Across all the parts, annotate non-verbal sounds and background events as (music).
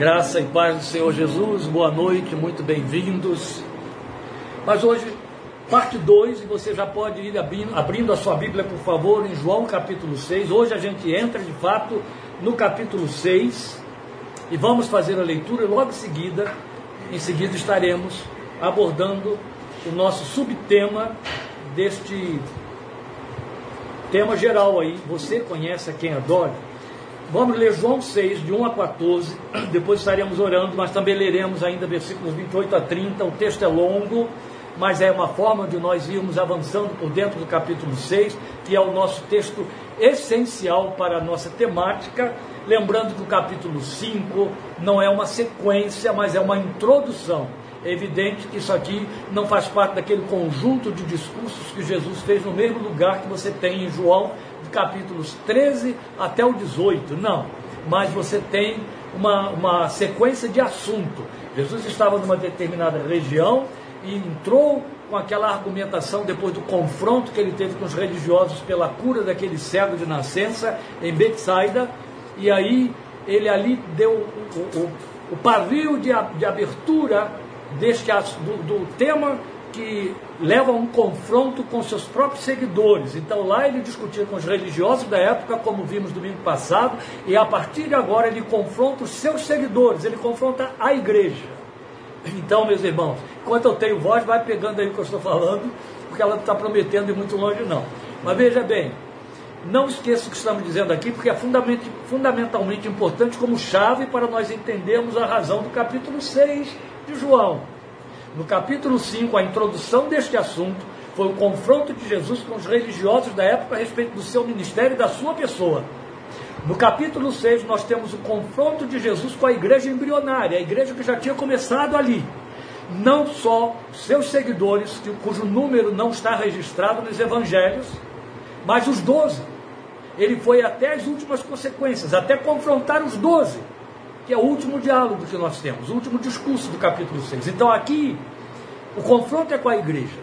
Graça e paz do Senhor Jesus, boa noite, muito bem-vindos. Mas hoje, parte 2, e você já pode ir abrindo, abrindo a sua Bíblia, por favor, em João capítulo 6. Hoje a gente entra de fato no capítulo 6 e vamos fazer a leitura e logo em seguida, em seguida estaremos abordando o nosso subtema deste tema geral aí. Você conhece a quem adora? Vamos ler João 6, de 1 a 14, (clears throat) depois estaremos orando, mas também leremos ainda versículos 28 a 30. O texto é longo, mas é uma forma de nós irmos avançando por dentro do capítulo 6, que é o nosso texto essencial para a nossa temática. Lembrando que o capítulo 5 não é uma sequência, mas é uma introdução. É evidente que isso aqui não faz parte daquele conjunto de discursos que Jesus fez no mesmo lugar que você tem em João capítulos 13 até o 18, não. Mas você tem uma, uma sequência de assunto. Jesus estava numa determinada região e entrou com aquela argumentação depois do confronto que ele teve com os religiosos pela cura daquele cego de nascença em Betsaida, e aí ele ali deu o, o, o pavio de, de abertura deste do, do tema que leva a um confronto com seus próprios seguidores. Então lá ele discutia com os religiosos da época, como vimos domingo passado, e a partir de agora ele confronta os seus seguidores, ele confronta a igreja. Então, meus irmãos, enquanto eu tenho voz, vai pegando aí o que eu estou falando, porque ela está prometendo ir muito longe, não. Mas veja bem, não esqueça o que estamos dizendo aqui, porque é fundamentalmente importante como chave para nós entendermos a razão do capítulo 6 de João. No capítulo 5, a introdução deste assunto foi o confronto de Jesus com os religiosos da época a respeito do seu ministério e da sua pessoa. No capítulo 6, nós temos o confronto de Jesus com a igreja embrionária, a igreja que já tinha começado ali. Não só seus seguidores, cujo número não está registrado nos evangelhos, mas os doze. Ele foi até as últimas consequências, até confrontar os doze que é o último diálogo que nós temos, o último discurso do capítulo 6. Então aqui, o confronto é com a igreja,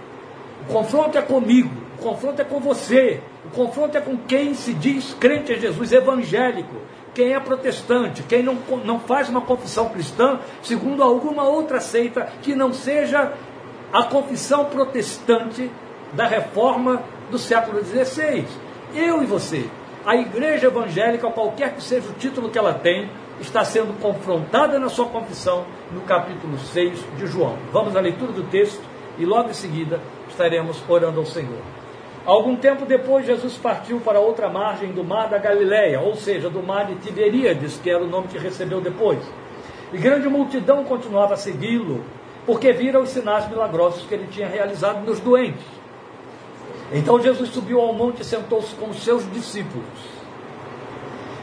o confronto é comigo, o confronto é com você, o confronto é com quem se diz crente em Jesus, evangélico, quem é protestante, quem não, não faz uma confissão cristã segundo alguma outra seita que não seja a confissão protestante da reforma do século XVI. Eu e você, a igreja evangélica, qualquer que seja o título que ela tem, está sendo confrontada na sua confissão no capítulo 6 de João. Vamos à leitura do texto e logo em seguida estaremos orando ao Senhor. Algum tempo depois, Jesus partiu para outra margem do mar da Galileia, ou seja, do mar de Tiberíades, que era o nome que recebeu depois. E grande multidão continuava a segui-lo, porque vira os sinais milagrosos que ele tinha realizado nos doentes. Então Jesus subiu ao monte e sentou-se com os seus discípulos.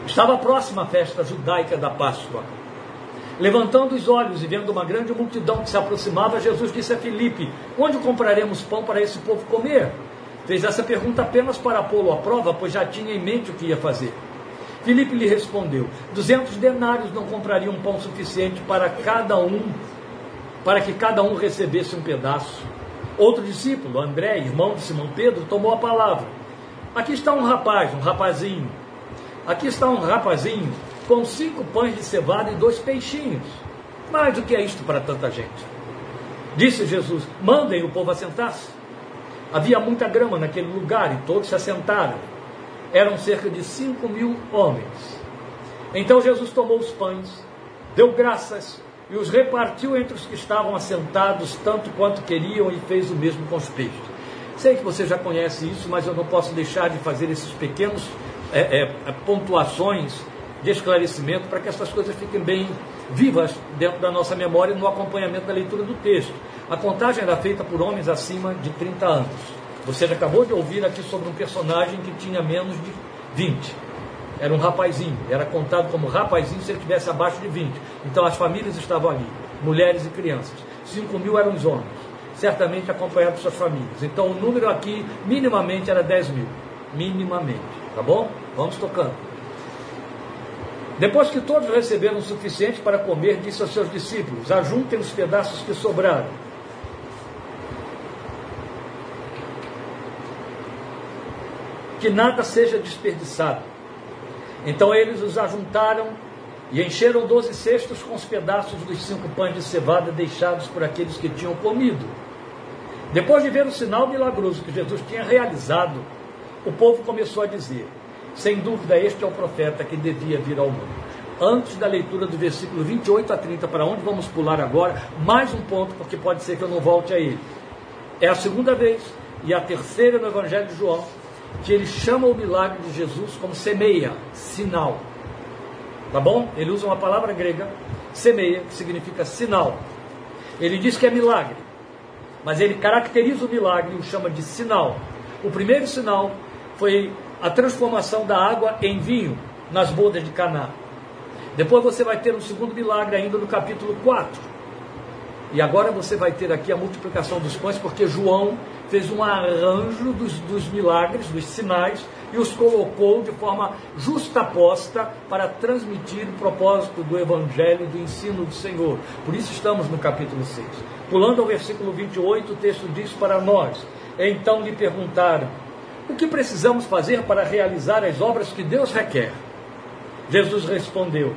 Estava próxima a festa judaica da Páscoa. Levantando os olhos e vendo uma grande multidão que se aproximava, Jesus disse a Filipe: Onde compraremos pão para esse povo comer? Fez essa pergunta apenas para pô-lo à prova, pois já tinha em mente o que ia fazer. Filipe lhe respondeu: Duzentos denários não comprariam pão suficiente para cada um, para que cada um recebesse um pedaço. Outro discípulo, André, irmão de Simão Pedro, tomou a palavra. Aqui está um rapaz, um rapazinho, Aqui está um rapazinho com cinco pães de cevada e dois peixinhos. Mas o que é isto para tanta gente? Disse Jesus: Mandem o povo assentar-se. Havia muita grama naquele lugar e todos se assentaram. Eram cerca de cinco mil homens. Então Jesus tomou os pães, deu graças e os repartiu entre os que estavam assentados, tanto quanto queriam, e fez o mesmo com os peixes. Sei que você já conhece isso, mas eu não posso deixar de fazer esses pequenos é, é, é, pontuações de esclarecimento para que essas coisas fiquem bem vivas dentro da nossa memória no acompanhamento da leitura do texto. A contagem era feita por homens acima de 30 anos. Você já acabou de ouvir aqui sobre um personagem que tinha menos de 20. Era um rapazinho, era contado como rapazinho se ele tivesse abaixo de 20. Então as famílias estavam ali, mulheres e crianças. 5 mil eram os homens, certamente acompanhados suas famílias. Então o número aqui, minimamente, era 10 mil. Minimamente. Tá bom? Vamos tocando. Depois que todos receberam o suficiente para comer, disse aos seus discípulos: Ajuntem os pedaços que sobraram. Que nada seja desperdiçado. Então eles os ajuntaram E encheram doze cestos com os pedaços dos cinco pães de cevada deixados por aqueles que tinham comido. Depois de ver o sinal milagroso que Jesus tinha realizado, o povo começou a dizer: sem dúvida, este é o profeta que devia vir ao mundo. Antes da leitura do versículo 28 a 30, para onde vamos pular agora, mais um ponto, porque pode ser que eu não volte a ele. É a segunda vez e a terceira no Evangelho de João que ele chama o milagre de Jesus como semeia, sinal. Tá bom? Ele usa uma palavra grega, semeia, que significa sinal. Ele diz que é milagre, mas ele caracteriza o milagre e o chama de sinal. O primeiro sinal foi a transformação da água em vinho nas bodas de Caná. Depois você vai ter um segundo milagre ainda no capítulo 4 e agora você vai ter aqui a multiplicação dos pães, porque João fez um arranjo dos, dos milagres, dos sinais, e os colocou de forma justaposta para transmitir o propósito do Evangelho, do ensino do Senhor. Por isso estamos no capítulo 6. Pulando ao versículo 28, o texto diz para nós: Então lhe perguntaram: O que precisamos fazer para realizar as obras que Deus requer? Jesus respondeu: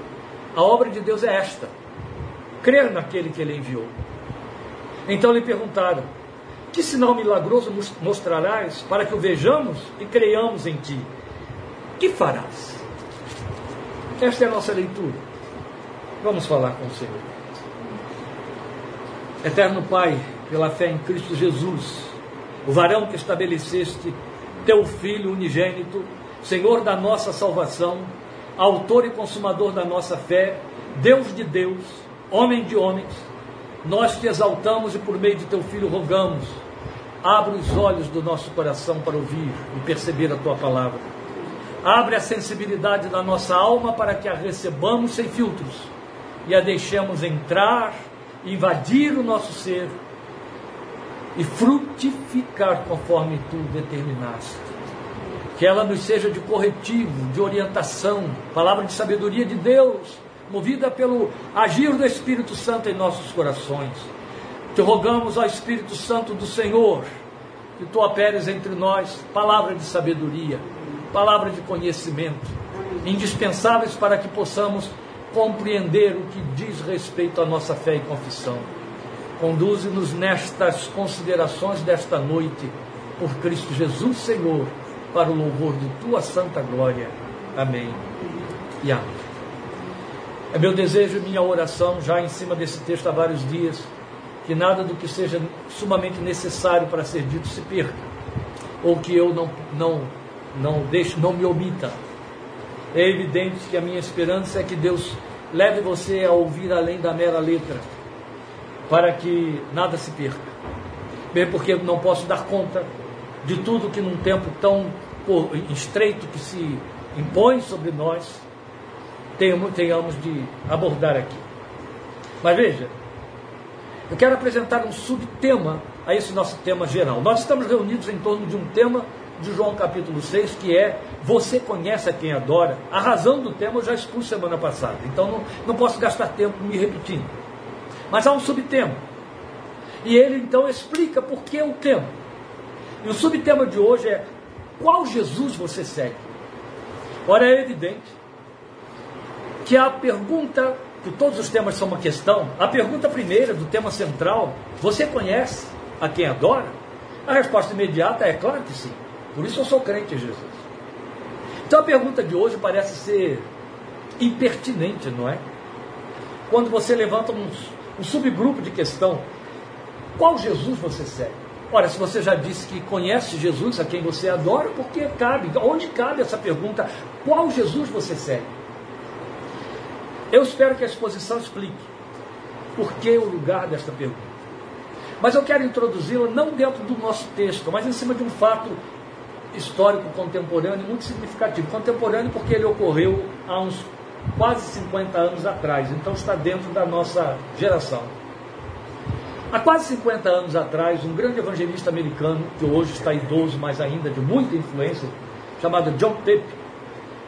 A obra de Deus é esta crer naquele que ele enviou. Então lhe perguntaram: Que sinal milagroso mostrarás para que o vejamos e creiamos em ti? Que farás? Esta é a nossa leitura. Vamos falar com o Senhor. Eterno Pai, pela fé em Cristo Jesus, o varão que estabeleceste, teu Filho unigênito, Senhor da nossa salvação, autor e consumador da nossa fé, Deus de Deus, homem de homens, nós te exaltamos e por meio de teu filho rogamos. Abre os olhos do nosso coração para ouvir e perceber a tua palavra. Abre a sensibilidade da nossa alma para que a recebamos sem filtros e a deixemos entrar, invadir o nosso ser e frutificar conforme tu determinaste. Que ela nos seja de corretivo, de orientação, palavra de sabedoria de Deus movida pelo agir do Espírito Santo em nossos corações. Te rogamos, ó Espírito Santo do Senhor, que tu operes entre nós palavra de sabedoria, palavra de conhecimento, indispensáveis para que possamos compreender o que diz respeito à nossa fé e confissão. Conduze-nos nestas considerações desta noite, por Cristo Jesus, Senhor, para o louvor de tua santa glória. Amém. E amém. É meu desejo e minha oração, já em cima desse texto há vários dias, que nada do que seja sumamente necessário para ser dito se perca, ou que eu não, não, não deixe, não me omita. É evidente que a minha esperança é que Deus leve você a ouvir além da mera letra, para que nada se perca. Bem, porque não posso dar conta de tudo que num tempo tão estreito que se impõe sobre nós, tenhamos de abordar aqui. Mas veja, eu quero apresentar um subtema a esse nosso tema geral. Nós estamos reunidos em torno de um tema de João capítulo 6, que é Você conhece a quem adora. A razão do tema eu já expus semana passada, então não, não posso gastar tempo me repetindo. Mas há um subtema. E ele então explica por que o tema. E o subtema de hoje é qual Jesus você segue? Ora, é evidente que a pergunta, que todos os temas são uma questão, a pergunta primeira do tema central, você conhece a quem adora? A resposta imediata é claro que sim. Por isso eu sou crente em Jesus. Então a pergunta de hoje parece ser impertinente, não é? Quando você levanta um, um subgrupo de questão, qual Jesus você segue? Ora, se você já disse que conhece Jesus, a quem você adora, por que cabe? Onde cabe essa pergunta? Qual Jesus você segue? Eu espero que a exposição explique por que o lugar desta pergunta. Mas eu quero introduzi-la não dentro do nosso texto, mas em cima de um fato histórico contemporâneo muito significativo. Contemporâneo porque ele ocorreu há uns quase 50 anos atrás, então está dentro da nossa geração. Há quase 50 anos atrás, um grande evangelista americano, que hoje está idoso, mas ainda de muita influência, chamado John Pepe,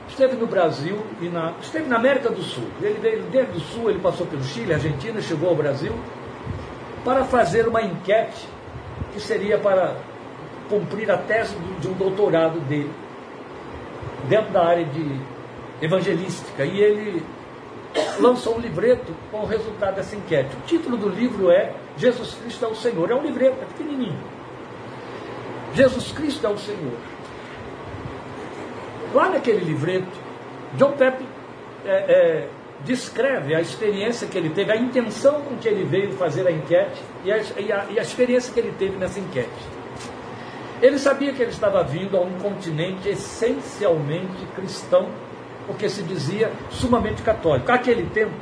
esteve no Brasil e na, esteve na América do Sul. Ele veio desde o Sul, ele passou pelo Chile, Argentina, chegou ao Brasil para fazer uma enquete que seria para cumprir a tese de um doutorado dele dentro da área de evangelística. E ele lançou um livreto com o resultado dessa enquete. O título do livro é Jesus Cristo é o Senhor. É um livreto, é pequenininho. Jesus Cristo é o Senhor. Lá naquele livreto, John Pepe é, é, descreve a experiência que ele teve, a intenção com que ele veio fazer a enquete e a, e a, e a experiência que ele teve nessa enquete. Ele sabia que ele estava vindo a um continente essencialmente cristão, porque se dizia sumamente católico. Naquele tempo,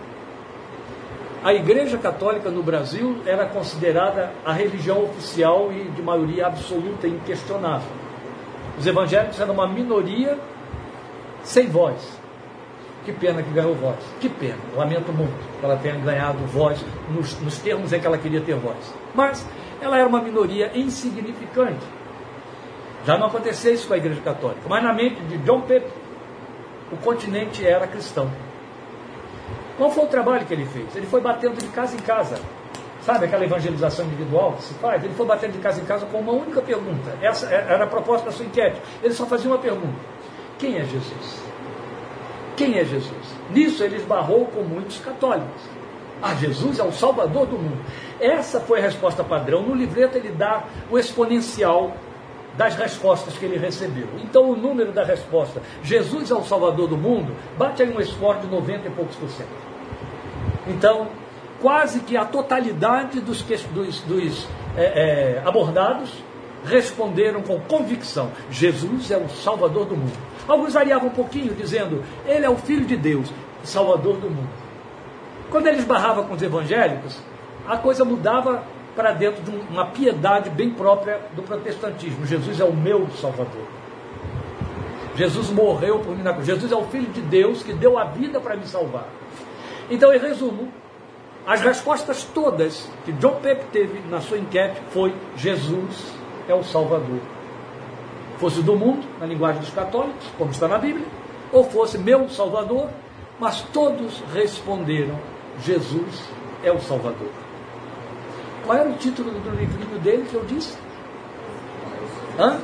a Igreja Católica no Brasil era considerada a religião oficial e de maioria absoluta e inquestionável. Os evangélicos eram uma minoria sem voz. Que pena que ganhou voz. Que pena. Lamento muito que ela tenha ganhado voz nos, nos termos em que ela queria ter voz. Mas ela era uma minoria insignificante. Já não acontecia isso com a Igreja Católica. Mas na mente de John Pepe, o continente era cristão. Qual foi o trabalho que ele fez? Ele foi batendo de casa em casa. Sabe aquela evangelização individual que se faz? Ele foi batendo de casa em casa com uma única pergunta. Essa era a proposta da sua enquete. Ele só fazia uma pergunta: Quem é Jesus? Quem é Jesus? Nisso ele esbarrou com muitos católicos. Ah, Jesus é o Salvador do mundo. Essa foi a resposta padrão. No livreto ele dá o exponencial das respostas que ele recebeu. Então o número da resposta, Jesus é o Salvador do mundo, bate aí um score de 90 e poucos por cento. Então, quase que a totalidade dos, dos, dos é, é, abordados responderam com convicção: Jesus é o Salvador do mundo. Alguns variavam um pouquinho, dizendo: Ele é o Filho de Deus, Salvador do mundo. Quando ele esbarrava com os evangélicos, a coisa mudava para dentro de uma piedade bem própria do protestantismo. Jesus é o meu Salvador. Jesus morreu por mim na cruz. Jesus é o Filho de Deus que deu a vida para me salvar. Então, em resumo, as respostas todas que John Pepe teve na sua enquete foi Jesus é o Salvador fosse do mundo, na linguagem dos católicos, como está na Bíblia, ou fosse meu Salvador, mas todos responderam: Jesus é o Salvador. Qual era o título do livrinho dele que eu disse? Hã?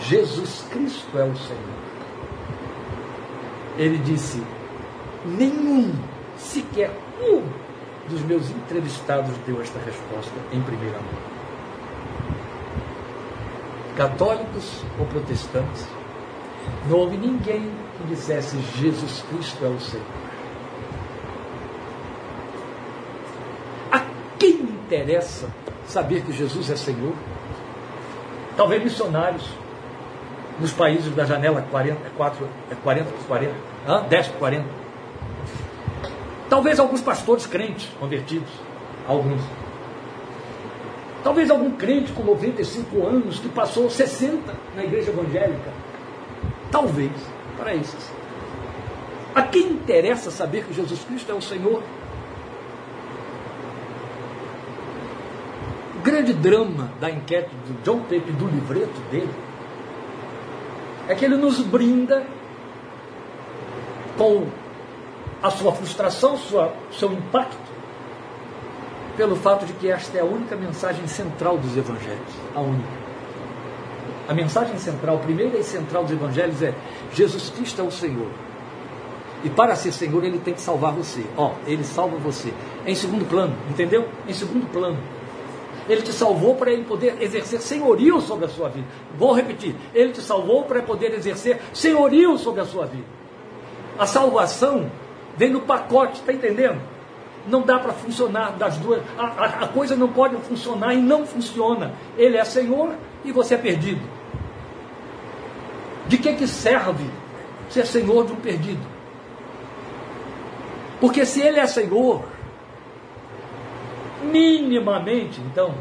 Jesus Cristo é o Senhor. Ele disse: nenhum, sequer um dos meus entrevistados deu esta resposta em primeira mão católicos ou protestantes, não houve ninguém que dissesse Jesus Cristo é o Senhor. A quem interessa saber que Jesus é Senhor? Talvez missionários nos países da janela 40, 4, 40 por 40, 10 por 40. Talvez alguns pastores crentes convertidos, alguns. Talvez algum crente com 95 anos que passou 60 na igreja evangélica. Talvez, para esses. A quem interessa saber que Jesus Cristo é o Senhor? Grande drama da enquete do John Pepe, do livreto dele, é que ele nos brinda com a sua frustração, sua, seu impacto, pelo fato de que esta é a única mensagem central dos evangelhos. A única. A mensagem central, primeira e central dos evangelhos é: Jesus Cristo é o Senhor. E para ser Senhor, ele tem que salvar você. Ó, ele salva você. É em segundo plano, entendeu? Em segundo plano. Ele te salvou para ele poder exercer senhorio sobre a sua vida. Vou repetir. Ele te salvou para poder exercer senhorio sobre a sua vida. A salvação vem no pacote, está entendendo? Não dá para funcionar das duas. A, a, a, coisa não pode funcionar e não funciona. Ele é Senhor e você é perdido. De que, que serve ser Senhor de um perdido? Porque se Ele é Senhor, minimamente, então,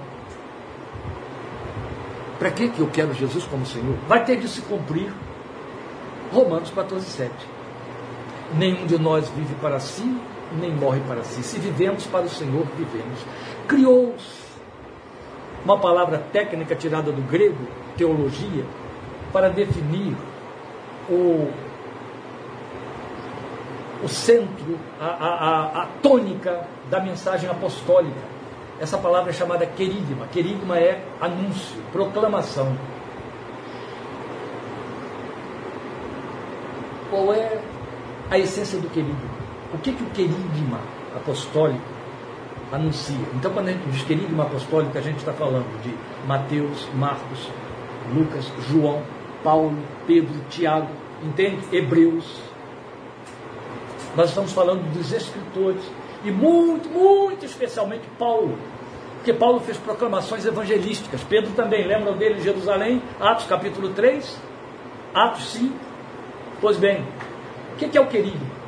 para que, que eu quero Jesus como Senhor? Vai ter de se cumprir Romanos 14, 7. Nenhum de nós vive para si, nem morre para si. Se vivemos para o Senhor, vivemos. Criou uma palavra técnica tirada do grego, teologia, para definir o, o centro, a, a, a, tônica da mensagem apostólica. Essa palavra é chamada querigma. Querigma é anúncio, proclamação. Qual é a essência do querigma? O que, que o querigma apostólico anuncia? Então, quando a gente diz querigma apostólico, a gente está falando de Mateus, Marcos, Lucas, João, Paulo, Pedro, Tiago, entende? Hebreus. Nós estamos falando dos escritores. E muito, muito especialmente Paulo. Porque Paulo fez proclamações evangelísticas. Pedro também, lembram dele em Jerusalém? Atos capítulo 3, Atos 5. Pois bem, o que é o querigma?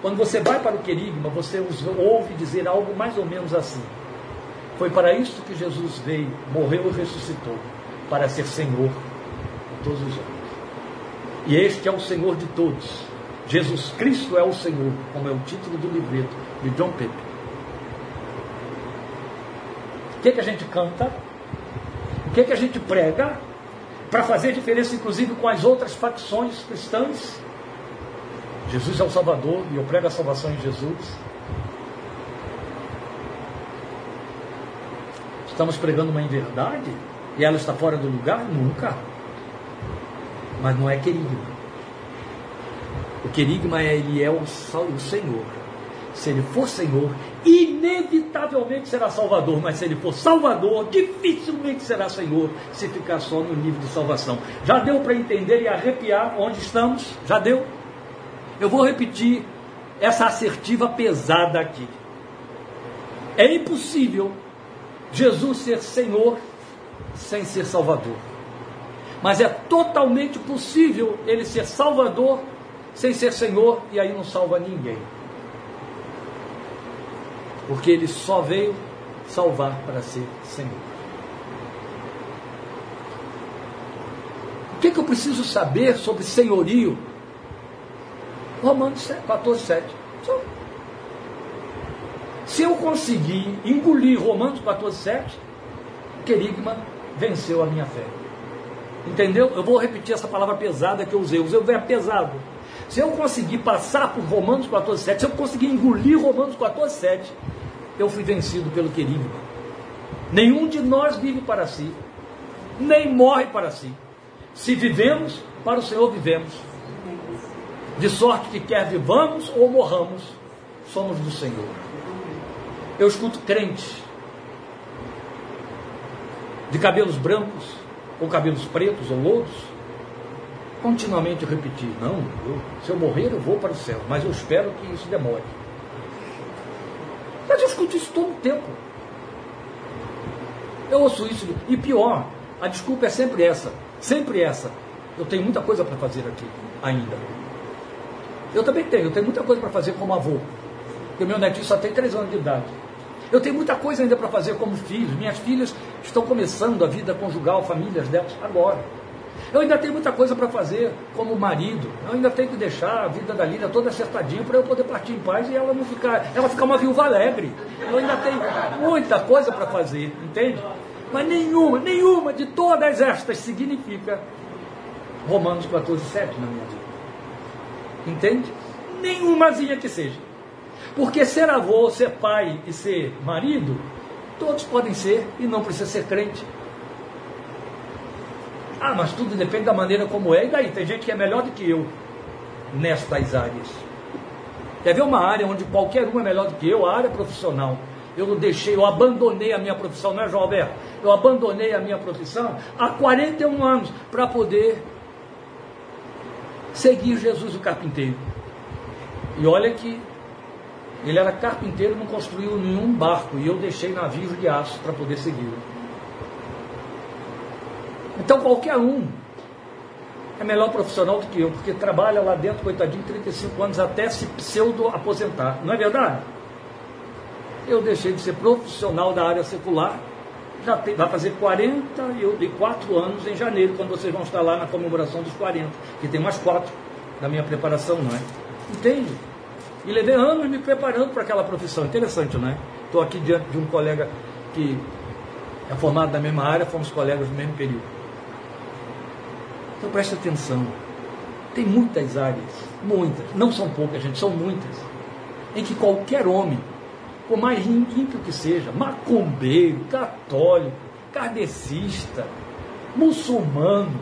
Quando você vai para o querigma, você ouve dizer algo mais ou menos assim. Foi para isso que Jesus veio, morreu e ressuscitou, para ser Senhor de todos os homens. E este é o Senhor de todos. Jesus Cristo é o Senhor, como é o título do livreto de John Pepe. O que, que a gente canta? O que, que a gente prega? Para fazer diferença, inclusive, com as outras facções cristãs. Jesus é o Salvador e eu prego a salvação em Jesus. Estamos pregando uma inverdade e ela está fora do lugar? Nunca. Mas não é querigma. O querigma é ele é o, o Senhor. Se ele for Senhor, inevitavelmente será Salvador, mas se ele for Salvador, dificilmente será Senhor se ficar só no nível de salvação. Já deu para entender e arrepiar onde estamos? Já deu? Eu vou repetir essa assertiva pesada aqui. É impossível Jesus ser Senhor sem ser Salvador. Mas é totalmente possível ele ser Salvador sem ser Senhor e aí não salva ninguém. Porque ele só veio salvar para ser Senhor. O que, que eu preciso saber sobre senhorio? Romanos 14, 7. Se eu conseguir engolir Romanos 14, 7, querigma venceu a minha fé. Entendeu? Eu vou repetir essa palavra pesada que eu usei. Eu usei o verbo pesado. Se eu conseguir passar por Romanos 14, 7, se eu conseguir engolir Romanos 14, 7, eu fui vencido pelo querigma. Nenhum de nós vive para si, nem morre para si. Se vivemos, para o Senhor vivemos. De sorte que quer vivamos ou morramos, somos do Senhor. Eu escuto crentes de cabelos brancos, ou cabelos pretos, ou louros, continuamente repetir: Não, eu, se eu morrer, eu vou para o céu, mas eu espero que isso demore. Mas eu escuto isso todo o tempo. Eu ouço isso, e pior, a desculpa é sempre essa, sempre essa. Eu tenho muita coisa para fazer aqui ainda. Eu também tenho, eu tenho muita coisa para fazer como avô. Porque meu netinho só tem três anos de idade. Eu tenho muita coisa ainda para fazer como filho. Minhas filhas estão começando a vida conjugal, famílias delas, agora. Eu ainda tenho muita coisa para fazer como marido. Eu ainda tenho que deixar a vida da Lília toda acertadinha para eu poder partir em paz e ela não ficar, ela ficar uma viúva alegre. Eu ainda tenho muita coisa para fazer, entende? Mas nenhuma, nenhuma de todas estas significa Romanos 14, 7 na minha vida. Entende? Nenhumazinha que seja. Porque ser avô, ser pai e ser marido, todos podem ser e não precisa ser crente. Ah, mas tudo depende da maneira como é. E daí? Tem gente que é melhor do que eu nestas áreas. Quer ver uma área onde qualquer um é melhor do que eu? A área profissional. Eu deixei, eu abandonei a minha profissão, não é, João Alberto? Eu abandonei a minha profissão há 41 anos para poder seguir Jesus o carpinteiro. E olha que ele era carpinteiro, não construiu nenhum barco, e eu deixei navios de aço para poder segui-lo. Então qualquer um é melhor profissional do que eu, porque trabalha lá dentro, coitadinho, 35 anos até se pseudo-aposentar. Não é verdade? Eu deixei de ser profissional da área secular, já tem, vai fazer 44 anos em janeiro, quando vocês vão estar lá na comemoração dos 40, que tem mais quatro da minha preparação, não é? Entende? E levei anos me preparando para aquela profissão. Interessante, não é? Estou aqui diante de um colega que é formado da mesma área, fomos colegas no mesmo período. Então preste atenção. Tem muitas áreas, muitas, não são poucas, gente, são muitas, em que qualquer homem, por mais ímpio que seja, macumbeiro, católico, kardecista, muçulmano,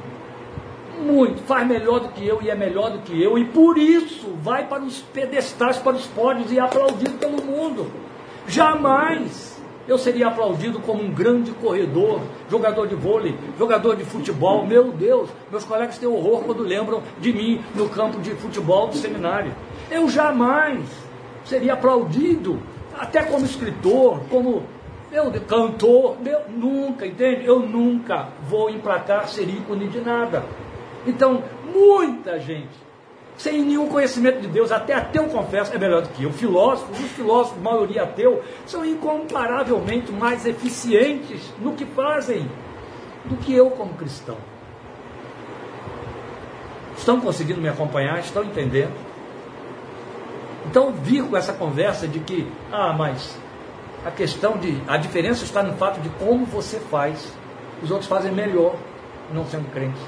muito, faz melhor do que eu e é melhor do que eu, e por isso vai para os pedestais, para os pódios e é aplaudido pelo mundo. Jamais eu seria aplaudido como um grande corredor, jogador de vôlei, jogador de futebol. Meu Deus, meus colegas têm horror quando lembram de mim no campo de futebol do seminário. Eu jamais seria aplaudido, até como escritor, como eu, cantor, eu nunca, entende? Eu nunca vou emplacar ser ícone de nada. Então, muita gente, sem nenhum conhecimento de Deus, até ateu confesso, é melhor do que eu. Filósofos, os filósofos, maioria ateu, são incomparavelmente mais eficientes no que fazem do que eu como cristão. Estão conseguindo me acompanhar? Estão entendendo? Então, vir com essa conversa de que, ah, mas a questão de. A diferença está no fato de como você faz. Os outros fazem melhor, não sendo crentes.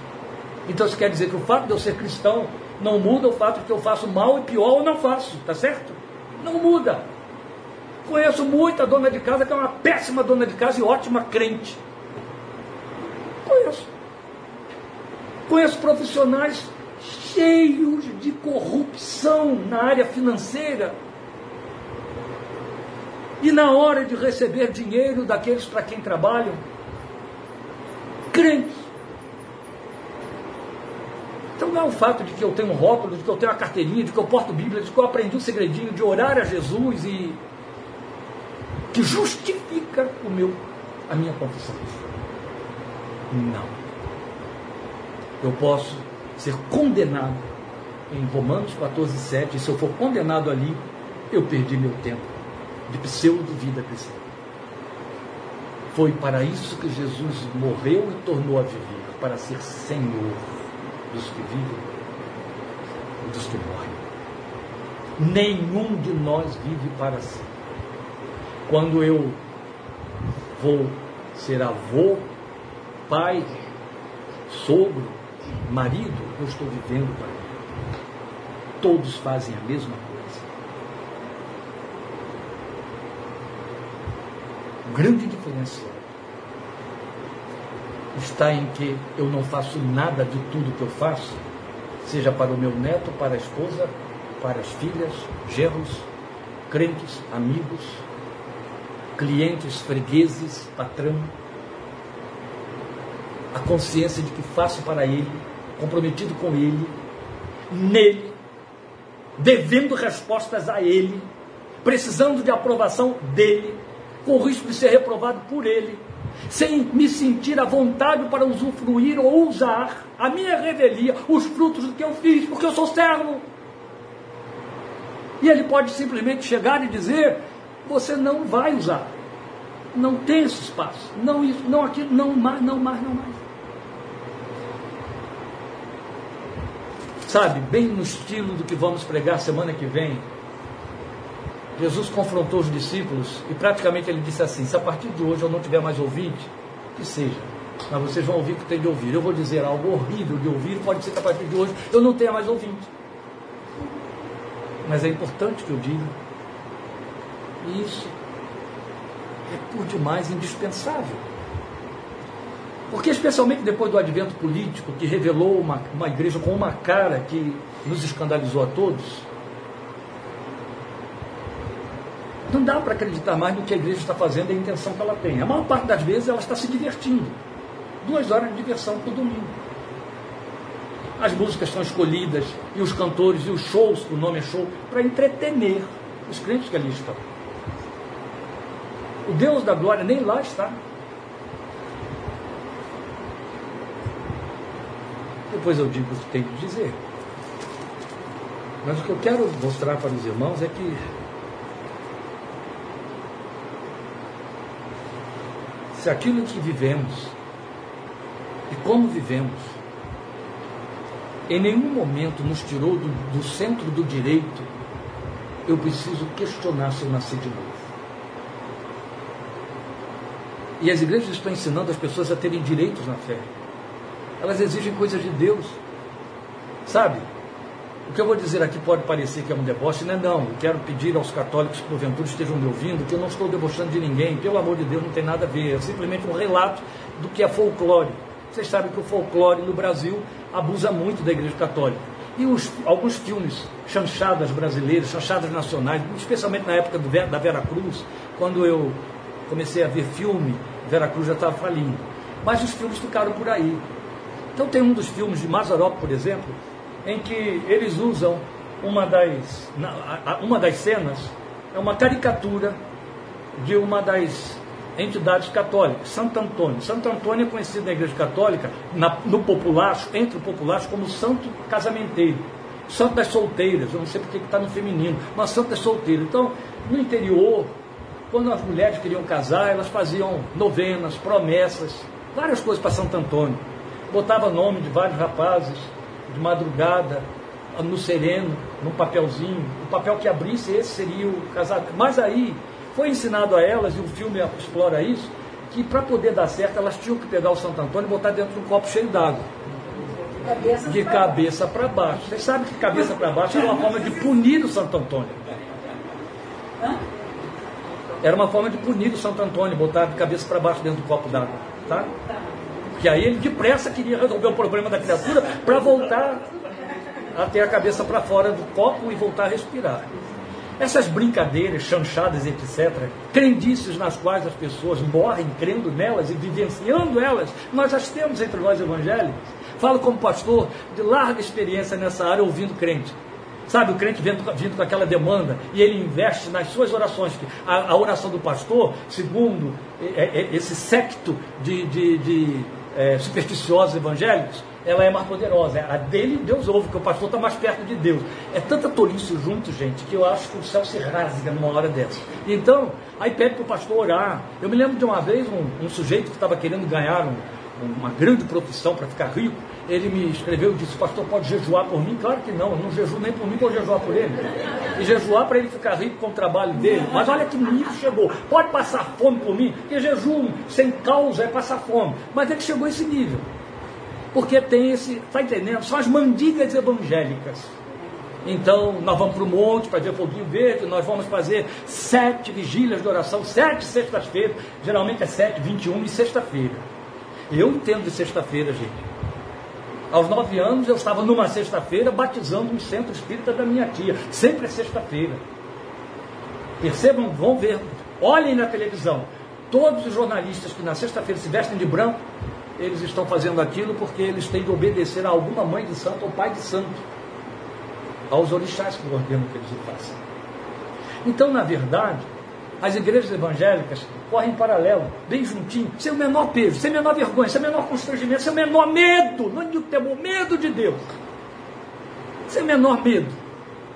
Então isso quer dizer que o fato de eu ser cristão não muda o fato de que eu faço mal e pior ou não faço, tá certo? Não muda. Conheço muita dona de casa que é uma péssima dona de casa e ótima crente. Conheço. Conheço profissionais cheios de corrupção na área financeira. E na hora de receber dinheiro daqueles para quem trabalham, crentes. Então não é o fato de que eu tenho um rótulo, de que eu tenho uma carteirinha, de que eu porto Bíblia, de que eu aprendi o um segredinho de orar a Jesus e que justifica o meu, a minha confissão. Não. Eu posso ser condenado em Romanos 14, 7, e se eu for condenado ali, eu perdi meu tempo de pseudo-vida cristã. Foi para isso que Jesus morreu e tornou a viver, para ser Senhor dos que vivem e dos que morrem. Nenhum de nós vive para si. Quando eu vou ser avô, pai, sogro, marido, eu estou vivendo para mim. Todos fazem a mesma coisa. O grande diferencial está em que eu não faço nada de tudo que eu faço, seja para o meu neto, para a esposa, para as filhas, gerros, crentes, amigos, clientes, fregueses, patrão. A consciência de que faço para ele, comprometido com ele, nele, devendo respostas a ele, precisando de aprovação dele, com o risco de ser reprovado por ele, sem me sentir à vontade para usufruir ou usar a minha revelia, os frutos do que eu fiz, porque eu sou servo. E ele pode simplesmente chegar e dizer: você não vai usar. Não tem esse espaço. Não isso, não aquilo, não mais, não mais, não mais. Sabe, bem no estilo do que vamos pregar semana que vem, Jesus confrontou os discípulos e praticamente ele disse assim: se a partir de hoje eu não tiver mais ouvinte, que seja. Mas vocês vão ouvir o que tem de ouvir. Eu vou dizer algo horrível de ouvir, pode ser que a partir de hoje eu não tenha mais ouvinte. Mas é importante que eu diga. E isso é por demais indispensável. Porque, especialmente depois do advento político, que revelou uma, uma igreja com uma cara que nos escandalizou a todos, Não dá para acreditar mais no que a igreja está fazendo e a intenção que ela tem. A maior parte das vezes ela está se divertindo. Duas horas de diversão por domingo. As músicas são escolhidas, e os cantores, e os shows, o nome é show, para entretener os crentes que ali estão. O Deus da glória nem lá está. Depois eu digo o que tenho que dizer. Mas o que eu quero mostrar para os irmãos é que se aquilo que vivemos e como vivemos em nenhum momento nos tirou do, do centro do direito, eu preciso questionar se eu nasci de novo. E as igrejas estão ensinando as pessoas a terem direitos na fé. Elas exigem coisas de Deus. Sabe? O que eu vou dizer aqui pode parecer que é um deboche, não é não. Quero pedir aos católicos que porventura estejam me ouvindo que eu não estou debochando de ninguém. Pelo amor de Deus, não tem nada a ver. É simplesmente um relato do que é folclore. Vocês sabem que o folclore no Brasil abusa muito da Igreja Católica. E os, alguns filmes, chanchadas brasileiras, chanchadas nacionais, especialmente na época do, da Vera Cruz, quando eu comecei a ver filme, Vera Cruz já estava falindo. Mas os filmes ficaram por aí. Então tem um dos filmes de Mazarop, por exemplo, em que eles usam uma das, uma das cenas, é uma caricatura de uma das entidades católicas, Santo Antônio. Santo Antônio é conhecido na Igreja Católica, na, no populacho, entre o populacho, como santo casamenteiro. Santo das solteiras, eu não sei porque está no feminino, mas santo das solteiras. Então, no interior, quando as mulheres queriam casar, elas faziam novenas, promessas, várias coisas para Santo Antônio. Botava nome de vários rapazes, de madrugada, no sereno, num papelzinho. O papel que abrisse, esse seria o casamento. Mas aí, foi ensinado a elas, e o filme explora isso, que para poder dar certo, elas tinham que pegar o Santo Antônio e botar dentro de um copo cheio d'água. De cabeça para baixo. Vocês sabem que cabeça para baixo era uma forma de punir o Santo Antônio. Era uma forma de punir o Santo Antônio, botar de cabeça para baixo dentro do copo d'água. Tá? Que aí ele depressa queria resolver o problema da criatura para voltar a ter a cabeça para fora do copo e voltar a respirar. Essas brincadeiras, chanchadas, etc., crendices nas quais as pessoas morrem crendo nelas e vivenciando elas, nós as temos entre nós evangélicos. Falo como pastor de larga experiência nessa área, ouvindo crente. Sabe, o crente vindo, vindo com aquela demanda e ele investe nas suas orações. A, a oração do pastor, segundo é, é, esse secto de, de, de é, supersticiosos evangélicos, ela é mais poderosa. A dele, Deus ouve, porque o pastor está mais perto de Deus. É tanta tolice junto, gente, que eu acho que o céu se rasga numa hora dessa. Então, aí pede para o pastor orar. Eu me lembro de uma vez um, um sujeito que estava querendo ganhar um, uma grande profissão para ficar rico. Ele me escreveu e disse: Pastor, pode jejuar por mim? Claro que não, eu não jejuo nem por mim, vou jejuar por ele. E jejuar para ele ficar rico com o trabalho dele. Mas olha que nível chegou. Pode passar fome por mim, porque jejum sem causa é passar fome. Mas ele chegou a esse nível. Porque tem esse, está entendendo? São as mandigas evangélicas. Então, nós vamos para o monte para ver foguinho verde, nós vamos fazer sete vigílias de oração, sete sextas-feiras, geralmente é sete, vinte e uma e sexta-feira. Eu entendo de sexta-feira, gente. Aos nove anos eu estava numa sexta-feira batizando um centro espírita da minha tia. Sempre é sexta-feira. Percebam, vão ver, olhem na televisão. Todos os jornalistas que na sexta-feira se vestem de branco eles estão fazendo aquilo porque eles têm de obedecer a alguma mãe de santo ou pai de santo, aos orixás que ordenam que eles o façam. Então, na verdade, as igrejas evangélicas correm em paralelo, bem juntinho, sem o menor peso, sem o menor vergonha, sem o menor constrangimento, sem o menor medo, não digo temor, medo de Deus, sem o menor medo.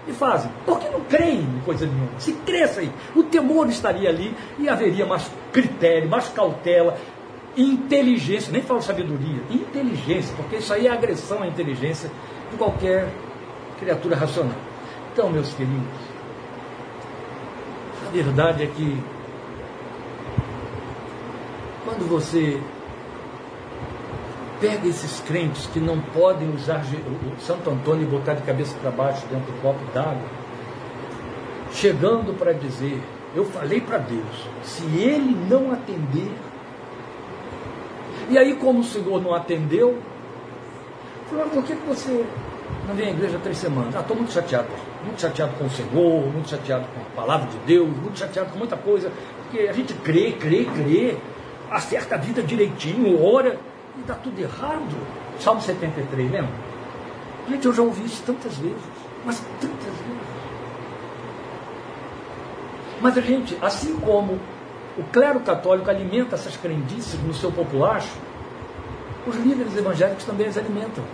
E fazem, porque não creem em coisa nenhuma. Se crescem, o temor estaria ali e haveria mais critério, mais cautela, inteligência, nem falo sabedoria, inteligência, porque isso aí é agressão à inteligência de qualquer criatura racional. Então, meus queridos, a verdade é que quando você pega esses crentes que não podem usar o Santo Antônio e botar de cabeça para baixo dentro do copo d'água, chegando para dizer, eu falei para Deus, se ele não atender e aí, como o Senhor não atendeu, falou, por que, que você não vem à igreja há três semanas? Ah, estou muito chateado, muito chateado com o Senhor, muito chateado com a palavra de Deus, muito chateado com muita coisa, porque a gente crê, crê, crê, acerta a vida direitinho, ora, e dá tudo errado. Salmo 73, lembra? Gente, eu já ouvi isso tantas vezes, mas tantas vezes. Mas a gente, assim como o clero católico alimenta essas crendices no seu populacho, os líderes evangélicos também as alimentam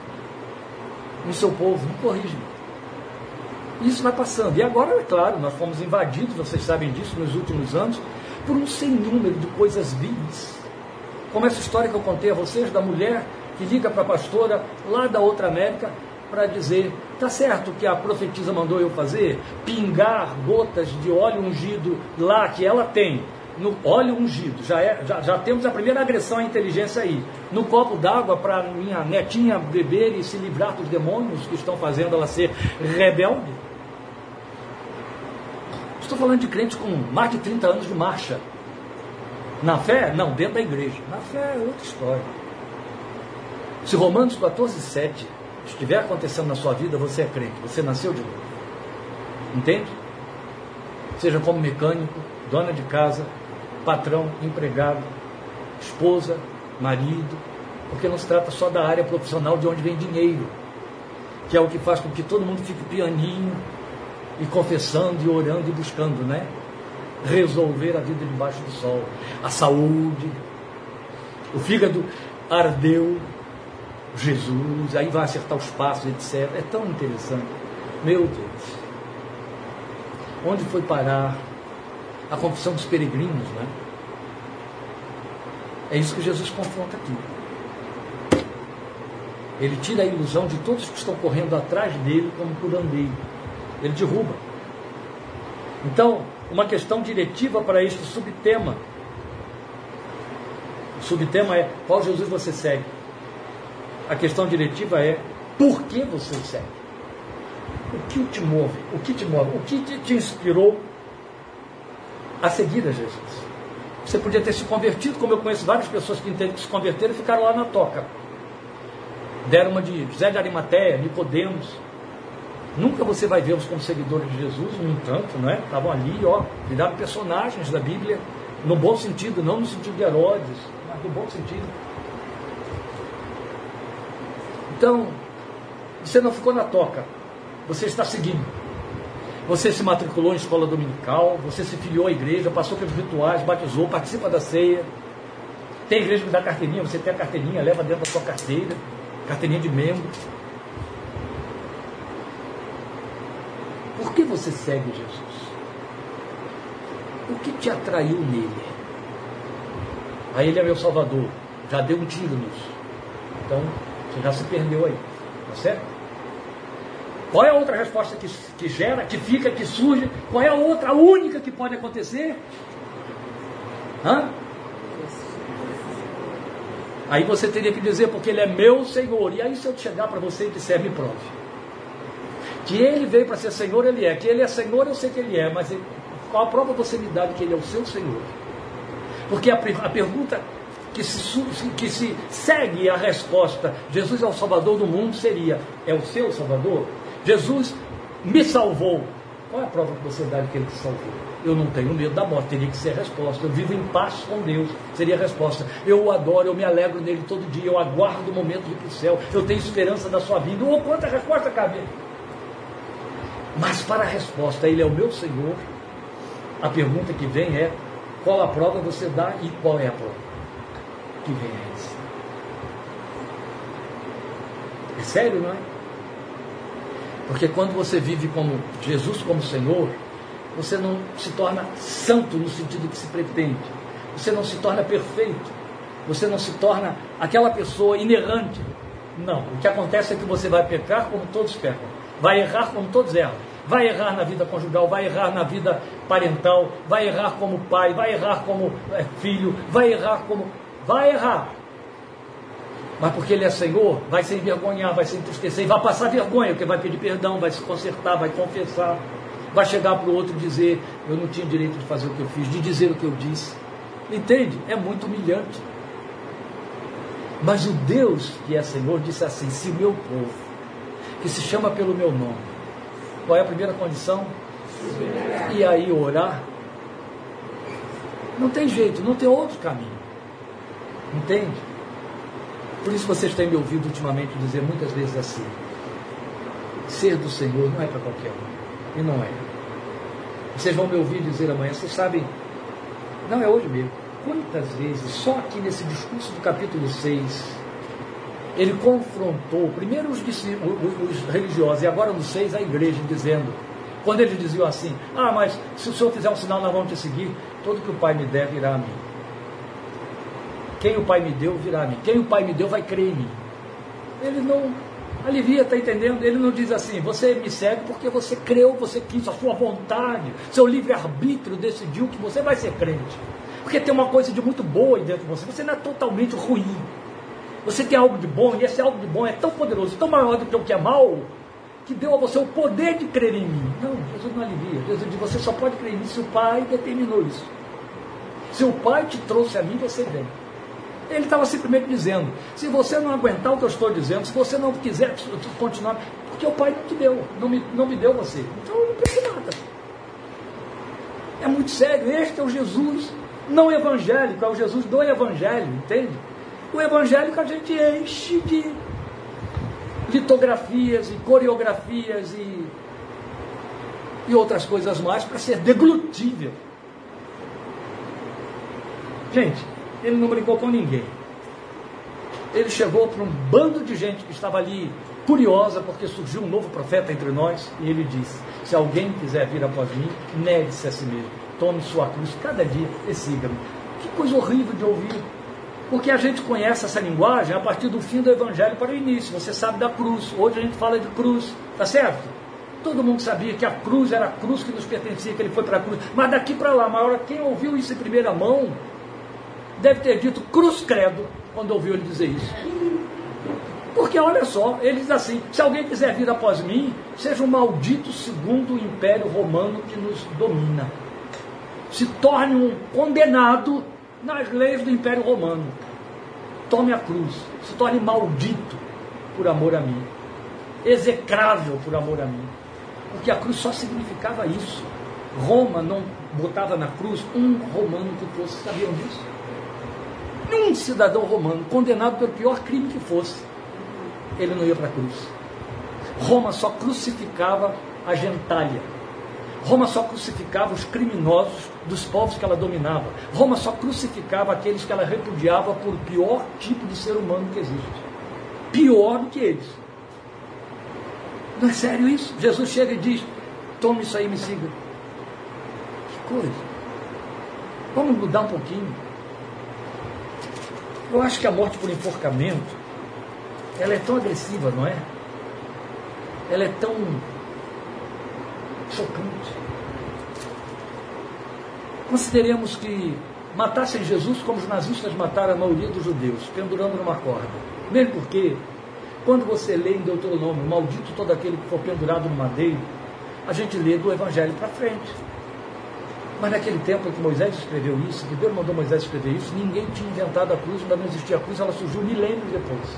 no seu povo, não corrigem. Isso vai passando. E agora, é claro, nós fomos invadidos, vocês sabem disso, nos últimos anos, por um sem número de coisas vidas. Como essa história que eu contei a vocês da mulher que liga para a pastora lá da outra América para dizer: tá certo que a profetisa mandou eu fazer? Pingar gotas de óleo ungido lá que ela tem no óleo ungido. Já, é, já, já temos a primeira agressão à inteligência aí. No copo d'água para minha netinha beber e se livrar dos demônios que estão fazendo ela ser rebelde. Estou falando de crentes com mais de 30 anos de marcha. Na fé? Não, dentro da igreja. Na fé é outra história. Se Romanos 14, 7 estiver acontecendo na sua vida, você é crente, você nasceu de novo. Entende? Seja como mecânico, dona de casa, patrão, empregado, esposa, marido, porque não se trata só da área profissional de onde vem dinheiro, que é o que faz com que todo mundo fique pianinho e confessando e orando e buscando, né? Resolver a vida debaixo do sol, a saúde, o fígado ardeu, Jesus, aí vai acertar os passos, etc. É tão interessante. Meu Deus. Onde foi parar a confissão dos peregrinos, né? É isso que Jesus confronta aqui. Ele tira a ilusão de todos que estão correndo atrás dele como curandeiro. Ele derruba. Então, uma questão diretiva para este subtema. O subtema é qual Jesus você segue? A questão diretiva é por que você segue? O que te move? O que te move? O que te, te inspirou a seguir a Jesus? Você podia ter se convertido, como eu conheço várias pessoas que entendem que se converteram e ficaram lá na toca. Deram uma de José de Arimateia, Nicodemos. Nunca você vai vê-los como seguidores de Jesus, no entanto, não é? Estavam ali, ó, viraram personagens da Bíblia, no bom sentido, não no sentido de Herodes, mas no bom sentido. Então, você não ficou na toca, você está seguindo. Você se matriculou em escola dominical, você se filiou à igreja, passou pelos rituais, batizou, participa da ceia. Tem igreja que dá carteirinha, você tem a carteirinha, leva dentro da sua carteira, carteirinha de membro. Por que você segue Jesus? O que te atraiu nele? Aí ele é meu salvador, já deu um tiro nisso. Então, você já se perdeu aí, tá certo? Qual é a outra resposta que, que gera, que fica, que surge? Qual é a outra, a única que pode acontecer? Hã? Aí você teria que dizer, porque ele é meu Senhor. E aí, se eu chegar para você e disser, me prove. Que ele veio para ser Senhor, ele é. Que ele é Senhor, eu sei que ele é. Mas ele, qual a prova você me dá de que ele é o seu Senhor? Porque a, a pergunta que se, que se segue a resposta, Jesus é o Salvador do mundo, seria: é o seu Salvador? Jesus me salvou. Qual é a prova que você dá de que ele te salvou? Eu não tenho medo da morte, teria que ser a resposta. Eu vivo em paz com Deus, seria a resposta. Eu o adoro, eu me alegro nele todo dia, eu aguardo o momento de ir para o céu, eu tenho esperança da sua vida. Ou quanta resposta cabe? Mas para a resposta, ele é o meu Senhor, a pergunta que vem é: qual a prova você dá e qual é a prova que vem a essa? É sério, não é? Porque quando você vive como Jesus como Senhor, você não se torna santo no sentido que se pretende. Você não se torna perfeito. Você não se torna aquela pessoa inerrante. Não. O que acontece é que você vai pecar como todos pecam. Vai errar como todos erram. Vai errar na vida conjugal, vai errar na vida parental, vai errar como pai, vai errar como é, filho, vai errar como. Vai errar. Mas porque ele é Senhor, vai se envergonhar, vai se entristecer, vai passar vergonha, porque vai pedir perdão, vai se consertar, vai confessar, vai chegar para o outro e dizer: Eu não tinha direito de fazer o que eu fiz, de dizer o que eu disse. Entende? É muito humilhante. Mas o Deus que é Senhor disse assim: Se meu povo, que se chama pelo meu nome, qual é a primeira condição? E aí orar. Não tem jeito, não tem outro caminho. Entende? Por isso vocês têm me ouvido ultimamente dizer muitas vezes assim: ser do Senhor não é para qualquer um. E não é. Vocês vão me ouvir dizer amanhã, vocês sabem, não é hoje mesmo. Quantas vezes, só aqui nesse discurso do capítulo 6, ele confrontou primeiro os, os, os religiosos e agora no 6 a igreja, dizendo, quando eles diziam assim, ah, mas se o senhor fizer um sinal, nós vamos te seguir, tudo que o Pai me der virá a mim. Quem o Pai me deu virá a mim. Quem o Pai me deu vai crer em mim. Ele não alivia, está entendendo? Ele não diz assim, você me segue porque você creu, você quis, a sua vontade, seu livre-arbítrio decidiu que você vai ser crente. Porque tem uma coisa de muito boa aí dentro de você, você não é totalmente ruim. Você tem algo de bom, e esse algo de bom é tão poderoso, tão maior do que o que é mal, que deu a você o poder de crer em mim. Não, Jesus não alivia. Jesus diz, você só pode crer em mim se o Pai determinou isso. Se o Pai te trouxe a mim, você vem. Ele estava simplesmente dizendo: se você não aguentar o que eu estou dizendo, se você não quiser continuar, porque o Pai não te deu, não me, não me deu você. Então eu não preciso nada. É muito sério. Este é o Jesus não evangélico, é o Jesus do Evangelho, entende? O evangélico a gente enche de litografias e coreografias e, e outras coisas mais para ser deglutível. Gente, ele não brincou com ninguém. Ele chegou para um bando de gente que estava ali curiosa, porque surgiu um novo profeta entre nós, e ele disse: Se alguém quiser vir após mim, negue-se a si mesmo, tome sua cruz cada dia e siga-me. Que coisa horrível de ouvir. Porque a gente conhece essa linguagem a partir do fim do evangelho para o início. Você sabe da cruz. Hoje a gente fala de cruz, tá certo? Todo mundo sabia que a cruz era a cruz que nos pertencia, que ele foi para a cruz. Mas daqui para lá, maior quem ouviu isso em primeira mão, deve ter dito cruz credo quando ouviu ele dizer isso. Porque olha só, ele diz assim: se alguém quiser vir após mim, seja um maldito segundo o império romano que nos domina. Se torne um condenado nas leis do império romano. Tome a cruz, se torne maldito por amor a mim, execrável por amor a mim. Porque a cruz só significava isso. Roma não botava na cruz um romano que fosse, sabiam disso? um cidadão romano condenado pelo pior crime que fosse, ele não ia para a cruz. Roma só crucificava a gentalha. Roma só crucificava os criminosos dos povos que ela dominava. Roma só crucificava aqueles que ela repudiava por pior tipo de ser humano que existe. Pior do que eles. Não é sério isso? Jesus chega e diz: tome isso aí e me siga. Que coisa. Vamos mudar um pouquinho. Eu acho que a morte por enforcamento, ela é tão agressiva, não é? Ela é tão chocante. Consideremos que matassem Jesus como os nazistas mataram a maioria dos judeus, pendurando numa corda. Mesmo porque, quando você lê em Deuteronômio, maldito todo aquele que for pendurado no madeiro, a gente lê do Evangelho para frente. Mas naquele tempo em que Moisés escreveu isso, que Deus mandou Moisés escrever isso, ninguém tinha inventado a cruz, ainda não existia a cruz, ela surgiu milênios depois.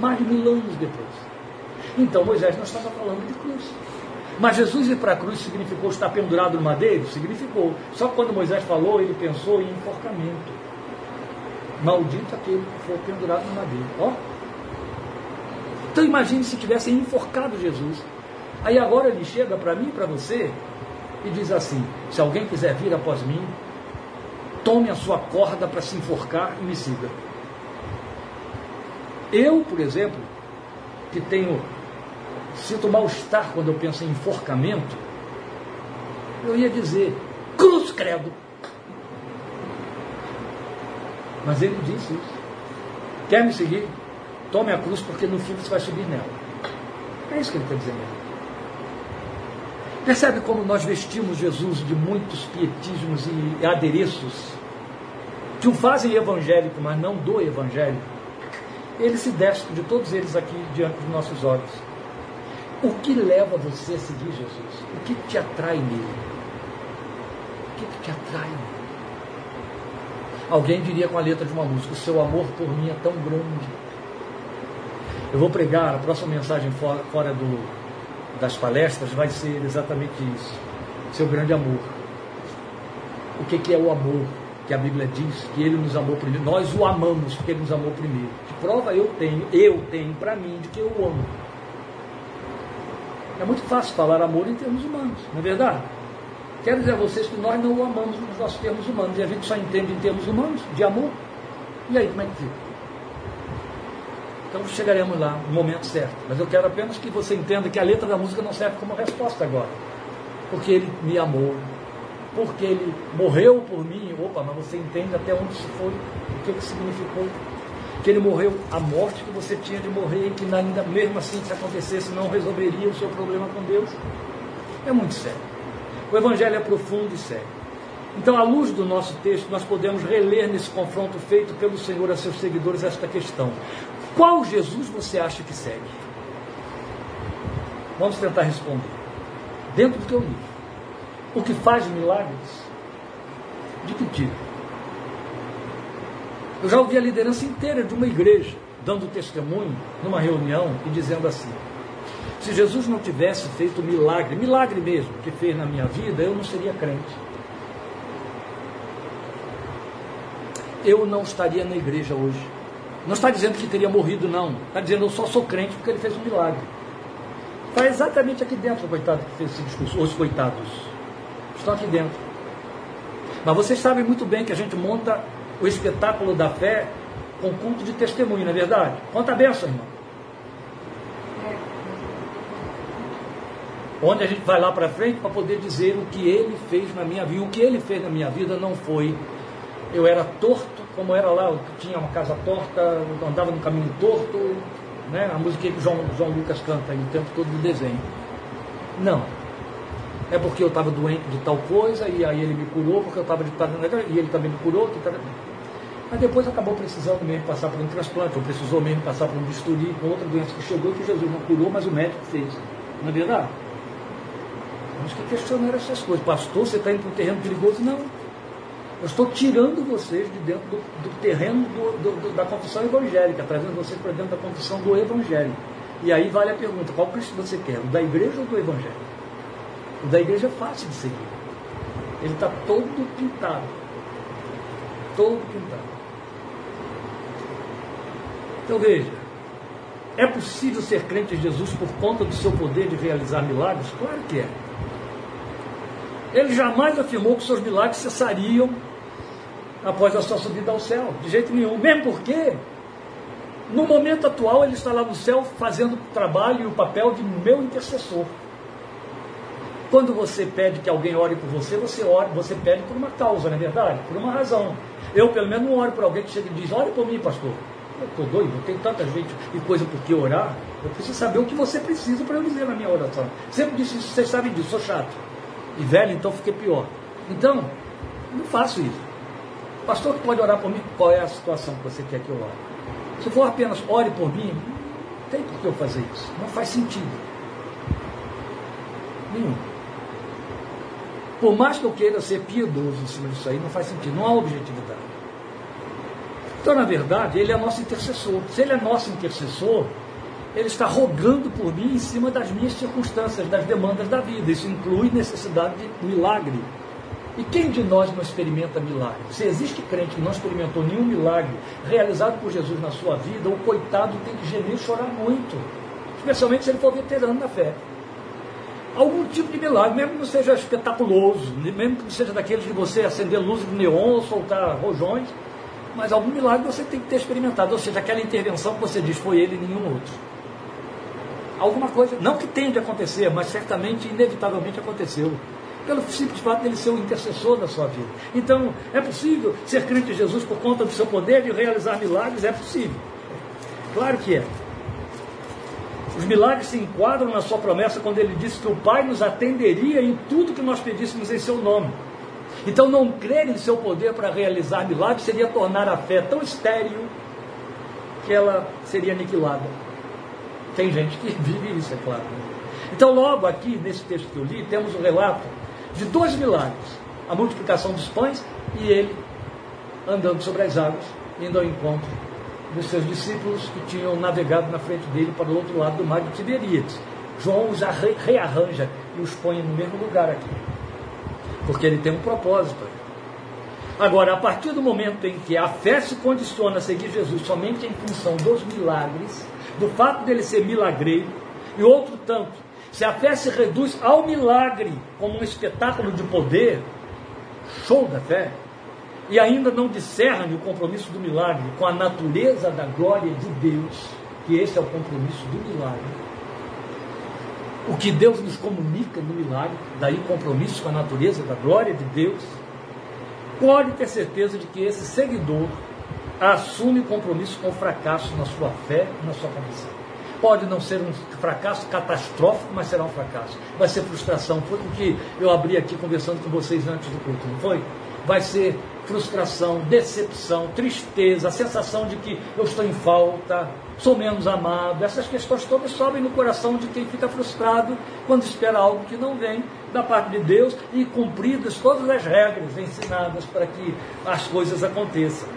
Mais de mil anos depois. Então Moisés não estava falando de cruz. Mas Jesus ir para a cruz significou estar pendurado no madeiro? Significou. Só quando Moisés falou, ele pensou em enforcamento. Maldito aquele que for pendurado no madeiro. Ó. Então imagine se tivessem enforcado Jesus. Aí agora ele chega para mim e para você e diz assim: se alguém quiser vir após mim, tome a sua corda para se enforcar e me siga. Eu, por exemplo, que tenho sinto mal-estar quando eu penso em enforcamento, eu ia dizer cruz credo. Mas ele disse isso. Quer me seguir? Tome a cruz, porque no fim você vai subir nela. É isso que ele está dizendo. Percebe como nós vestimos Jesus de muitos pietismos e adereços que o fazem evangélico, mas não do evangelho? Ele se despe de todos eles aqui diante dos nossos olhos. O que leva você a seguir Jesus? O que te atrai nele? O que te atrai nele? Alguém diria com a letra de uma música: O seu amor por mim é tão grande. Eu vou pregar a próxima mensagem fora, fora do, das palestras vai ser exatamente isso. Seu grande amor. O que, que é o amor? Que a Bíblia diz que ele nos amou primeiro. Nós o amamos porque ele nos amou primeiro. Que prova eu tenho, eu tenho para mim de que eu o amo. É muito fácil falar amor em termos humanos, não é verdade? Quero dizer a vocês que nós não o amamos nos nossos termos humanos e a gente só entende em termos humanos de amor. E aí, como é que fica? Então chegaremos lá no momento certo. Mas eu quero apenas que você entenda que a letra da música não serve como resposta agora. Porque ele me amou. Porque ele morreu por mim. Opa, mas você entende até onde isso foi, o que, que significou. Que ele morreu a morte que você tinha de morrer e que ainda mesmo assim, se acontecesse, não resolveria o seu problema com Deus. É muito sério. O Evangelho é profundo e sério. Então, à luz do nosso texto, nós podemos reler nesse confronto feito pelo Senhor a seus seguidores esta questão: qual Jesus você acha que segue? Vamos tentar responder. Dentro do teu livro. O que faz milagres? De que tipo? Eu já ouvi a liderança inteira de uma igreja dando testemunho numa reunião e dizendo assim: se Jesus não tivesse feito o milagre, milagre mesmo, que fez na minha vida, eu não seria crente. Eu não estaria na igreja hoje. Não está dizendo que teria morrido, não. Está dizendo eu só sou crente porque ele fez um milagre. Está exatamente aqui dentro, coitado que fez esse discurso. Os coitados. Estão aqui dentro. Mas vocês sabem muito bem que a gente monta o espetáculo da fé com culto de testemunho, não é verdade? Conta a benção, irmão. Onde a gente vai lá para frente para poder dizer o que ele fez na minha vida. O que ele fez na minha vida não foi. Eu era torto, como era lá, eu tinha uma casa torta, andava no caminho torto, né? a música que o João, João Lucas canta aí o tempo todo do desenho. Não. É porque eu estava doente de tal coisa, e aí ele me curou, porque eu estava de tal e ele também me curou. Que tal... Mas depois acabou precisando mesmo passar por um transplante, ou precisou mesmo passar por um bisturi com outra doença que chegou que Jesus não curou, mas o médico fez. Não é verdade? Temos que questionar essas coisas. Pastor, você está indo para um terreno perigoso? Não. Eu estou tirando vocês de dentro do, do terreno do, do, da confissão evangélica, trazendo vocês para dentro da confissão do evangelho. E aí vale a pergunta: qual Cristo você quer? O da igreja ou do evangelho? O da igreja é fácil de seguir. Ele está todo pintado. Todo pintado. Então veja, é possível ser crente em Jesus por conta do seu poder de realizar milagres? Claro que é. Ele jamais afirmou que seus milagres cessariam após a sua subida ao céu, de jeito nenhum. Mesmo porque, no momento atual, ele está lá no céu fazendo o trabalho e o papel de meu intercessor. Quando você pede que alguém ore por você, você, ora, você pede por uma causa, não é verdade? Por uma razão. Eu, pelo menos, não oro por alguém que chega e diz: ore por mim, pastor. Eu estou doido, tem tanta gente e coisa por que orar. Eu preciso saber o que você precisa para eu dizer na minha oração. Sempre disse isso, vocês sabem disso, sou chato. E velho, então fiquei pior. Então, não faço isso. Pastor, pode orar por mim? Qual é a situação que você quer que eu ore? Se for apenas ore por mim, não tem por que eu fazer isso. Não faz sentido. Nenhum. Por mais que eu queira ser piedoso em cima disso aí, não faz sentido. Não há objetividade. Então, na verdade, ele é nosso intercessor. Se ele é nosso intercessor, ele está rogando por mim em cima das minhas circunstâncias, das demandas da vida. Isso inclui necessidade de milagre. E quem de nós não experimenta milagre? Se existe crente que não experimentou nenhum milagre realizado por Jesus na sua vida, o coitado tem que gemer e chorar muito. Especialmente se ele for veterano da fé. Algum tipo de milagre, mesmo que não seja espetaculoso, mesmo que não seja daqueles de você acender luzes de neon soltar rojões, mas algum milagre você tem que ter experimentado. Ou seja, aquela intervenção que você diz foi ele e nenhum outro. Alguma coisa, não que tenha de acontecer, mas certamente, inevitavelmente aconteceu pelo simples fato dele ser o intercessor da sua vida. Então, é possível ser crente em Jesus por conta do seu poder de realizar milagres? É possível. Claro que é. Os milagres se enquadram na sua promessa quando ele disse que o Pai nos atenderia em tudo que nós pedíssemos em seu nome. Então, não crer em seu poder para realizar milagres seria tornar a fé tão estéril que ela seria aniquilada. Tem gente que (laughs) vive isso, é claro. Então, logo aqui, nesse texto que eu li, temos o relato de dois milagres: a multiplicação dos pães e ele andando sobre as águas, indo ao encontro dos seus discípulos que tinham navegado na frente dele para o outro lado do mar de Tiberíades. João os rearranja e os põe no mesmo lugar aqui, porque ele tem um propósito. Agora, a partir do momento em que a fé se condiciona a seguir Jesus somente em função dos milagres, do fato dele ser milagreiro, e outro tanto se a fé se reduz ao milagre como um espetáculo de poder, show da fé, e ainda não discerne o compromisso do milagre com a natureza da glória de Deus, que esse é o compromisso do milagre. O que Deus nos comunica no milagre, daí compromisso com a natureza da glória de Deus, pode ter certeza de que esse seguidor assume compromisso com o fracasso na sua fé e na sua condição. Pode não ser um fracasso catastrófico, mas será um fracasso. Vai ser frustração. Foi o que eu abri aqui conversando com vocês antes do culto, não foi? Vai ser frustração, decepção, tristeza, a sensação de que eu estou em falta, sou menos amado. Essas questões todas sobem no coração de quem fica frustrado quando espera algo que não vem da parte de Deus e cumpridas todas as regras ensinadas para que as coisas aconteçam.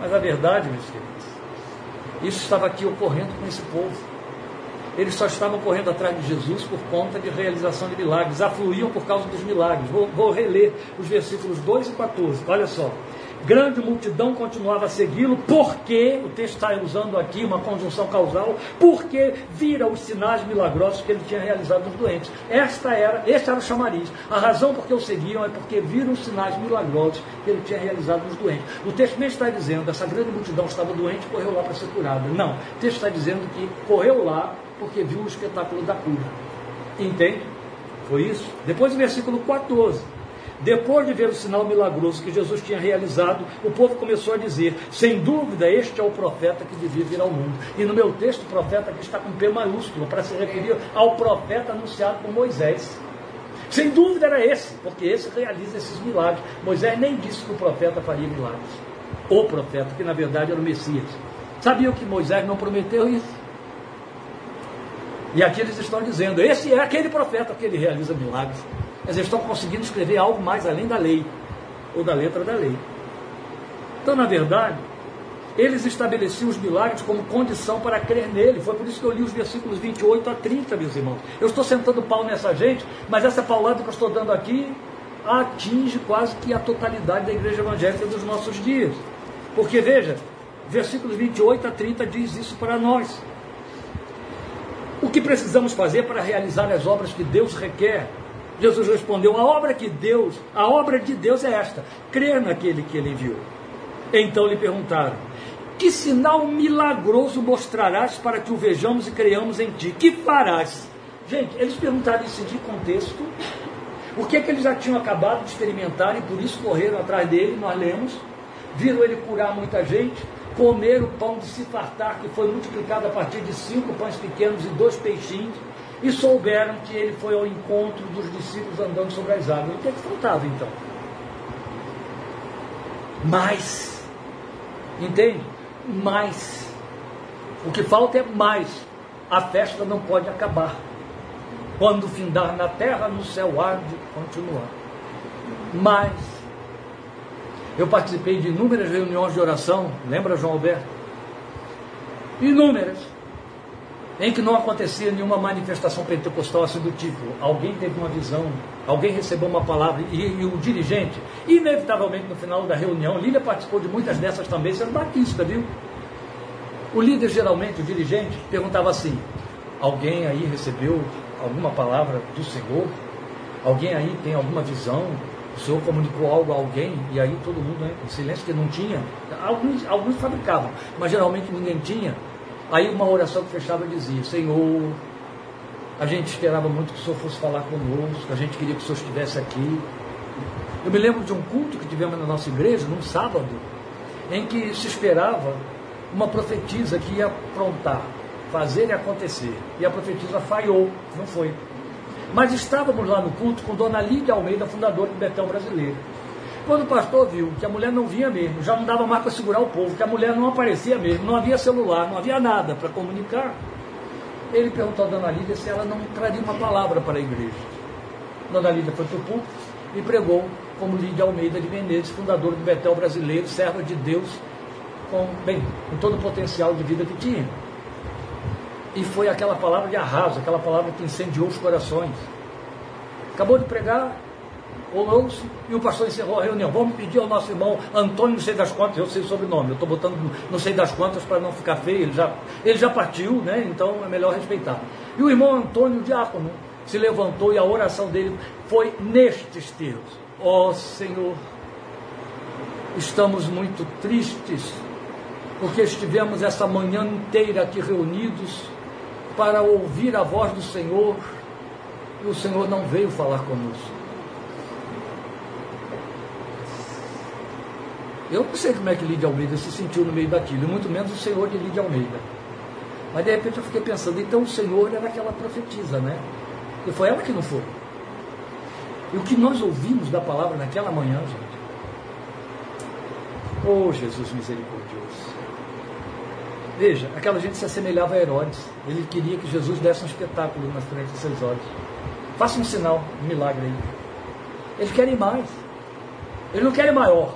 Mas a verdade, meus queridos, isso estava aqui ocorrendo com esse povo. Eles só estavam correndo atrás de Jesus por conta de realização de milagres, afluíam por causa dos milagres. Vou, vou reler os versículos 2 e 14. Olha só grande multidão continuava a segui-lo, porque, o texto está usando aqui uma conjunção causal, porque vira os sinais milagrosos que ele tinha realizado nos doentes. Esta era, este era o chamariz. A razão por que o seguiam é porque viram os sinais milagrosos que ele tinha realizado nos doentes. O texto nem está dizendo, essa grande multidão estava doente e correu lá para ser curada. Não, o texto está dizendo que correu lá porque viu o espetáculo da cura. Entende? Foi isso? Depois do versículo 14. Depois de ver o sinal milagroso que Jesus tinha realizado, o povo começou a dizer: sem dúvida, este é o profeta que devia vir ao mundo. E no meu texto, profeta aqui está com P maiúsculo, para se referir ao profeta anunciado por Moisés. Sem dúvida era esse, porque esse realiza esses milagres. Moisés nem disse que o profeta faria milagres. O profeta, que na verdade era o Messias. Sabiam que Moisés não prometeu isso? E aqui eles estão dizendo: esse é aquele profeta que ele realiza milagres. Mas eles estão conseguindo escrever algo mais além da lei, ou da letra da lei. Então, na verdade, eles estabeleciam os milagres como condição para crer nele. Foi por isso que eu li os versículos 28 a 30, meus irmãos. Eu estou sentando pau nessa gente, mas essa paulada que eu estou dando aqui atinge quase que a totalidade da igreja evangélica dos nossos dias. Porque veja, versículos 28 a 30 diz isso para nós. O que precisamos fazer para realizar as obras que Deus requer Jesus respondeu: A obra que Deus, a obra de Deus é esta: crer naquele que ele enviou. Então lhe perguntaram: Que sinal milagroso mostrarás para que o vejamos e creiamos em ti? Que farás? Gente, eles perguntaram isso de contexto. O que é que eles já tinham acabado de experimentar e por isso correram atrás dele? Nós lemos. Viram ele curar muita gente, comer o pão de se fartar, que foi multiplicado a partir de cinco pães pequenos e dois peixinhos e souberam que ele foi ao encontro dos discípulos andando sobre as águas. O que é que faltava então? Mais. Entende? Mais. O que falta é mais. A festa não pode acabar. Quando findar na terra, no céu há de continuar. Mais. Eu participei de inúmeras reuniões de oração, lembra, João Alberto? Inúmeras em que não acontecia nenhuma manifestação pentecostal assim do tipo, alguém teve uma visão, alguém recebeu uma palavra e, e o dirigente, inevitavelmente no final da reunião, Lília participou de muitas dessas também, sendo batista, viu? O líder geralmente, o dirigente, perguntava assim: alguém aí recebeu alguma palavra do Senhor? Alguém aí tem alguma visão? O Senhor comunicou algo a alguém? E aí todo mundo, né, em silêncio, que não tinha. Alguns, alguns fabricavam, mas geralmente ninguém tinha. Aí uma oração que fechava dizia, Senhor, a gente esperava muito que o Senhor fosse falar conosco, a gente queria que o Senhor estivesse aqui. Eu me lembro de um culto que tivemos na nossa igreja, num sábado, em que se esperava uma profetisa que ia aprontar, fazer e acontecer. E a profetisa falhou, não foi. Mas estávamos lá no culto com Dona Lídia Almeida, fundadora do Betel Brasileiro. Quando o pastor viu que a mulher não vinha mesmo, já não dava mais para segurar o povo, que a mulher não aparecia mesmo, não havia celular, não havia nada para comunicar, ele perguntou a Dona Lídia se ela não traria uma palavra para a igreja. Dona Lídia foi para o púlpito e pregou como Lídia Almeida de Menezes, fundadora do Betel Brasileiro, serva de Deus, com, bem, com todo o potencial de vida que tinha. E foi aquela palavra de arraso, aquela palavra que incendiou os corações. Acabou de pregar, orou-se e o pastor encerrou a reunião. Vamos pedir ao nosso irmão Antônio, não sei das quantas, eu sei o sobrenome, eu estou botando não sei das quantas para não ficar feio, ele já, ele já partiu, né? então é melhor respeitar. E o irmão Antônio Diácono se levantou e a oração dele foi nestes termos: Ó oh, Senhor, estamos muito tristes porque estivemos essa manhã inteira aqui reunidos para ouvir a voz do Senhor e o Senhor não veio falar conosco. Eu não sei como é que Lídia Almeida se sentiu no meio daquilo, muito menos o Senhor de Lídia Almeida. Mas de repente eu fiquei pensando, então o Senhor era aquela profetisa, né? E foi ela que não foi. E o que nós ouvimos da palavra naquela manhã, gente. Oh, Jesus misericordioso. Veja, aquela gente se assemelhava a Herodes. Ele queria que Jesus desse um espetáculo nas frente de seus olhos. Faça um sinal, um milagre aí. Eles querem mais. Eles não querem maior.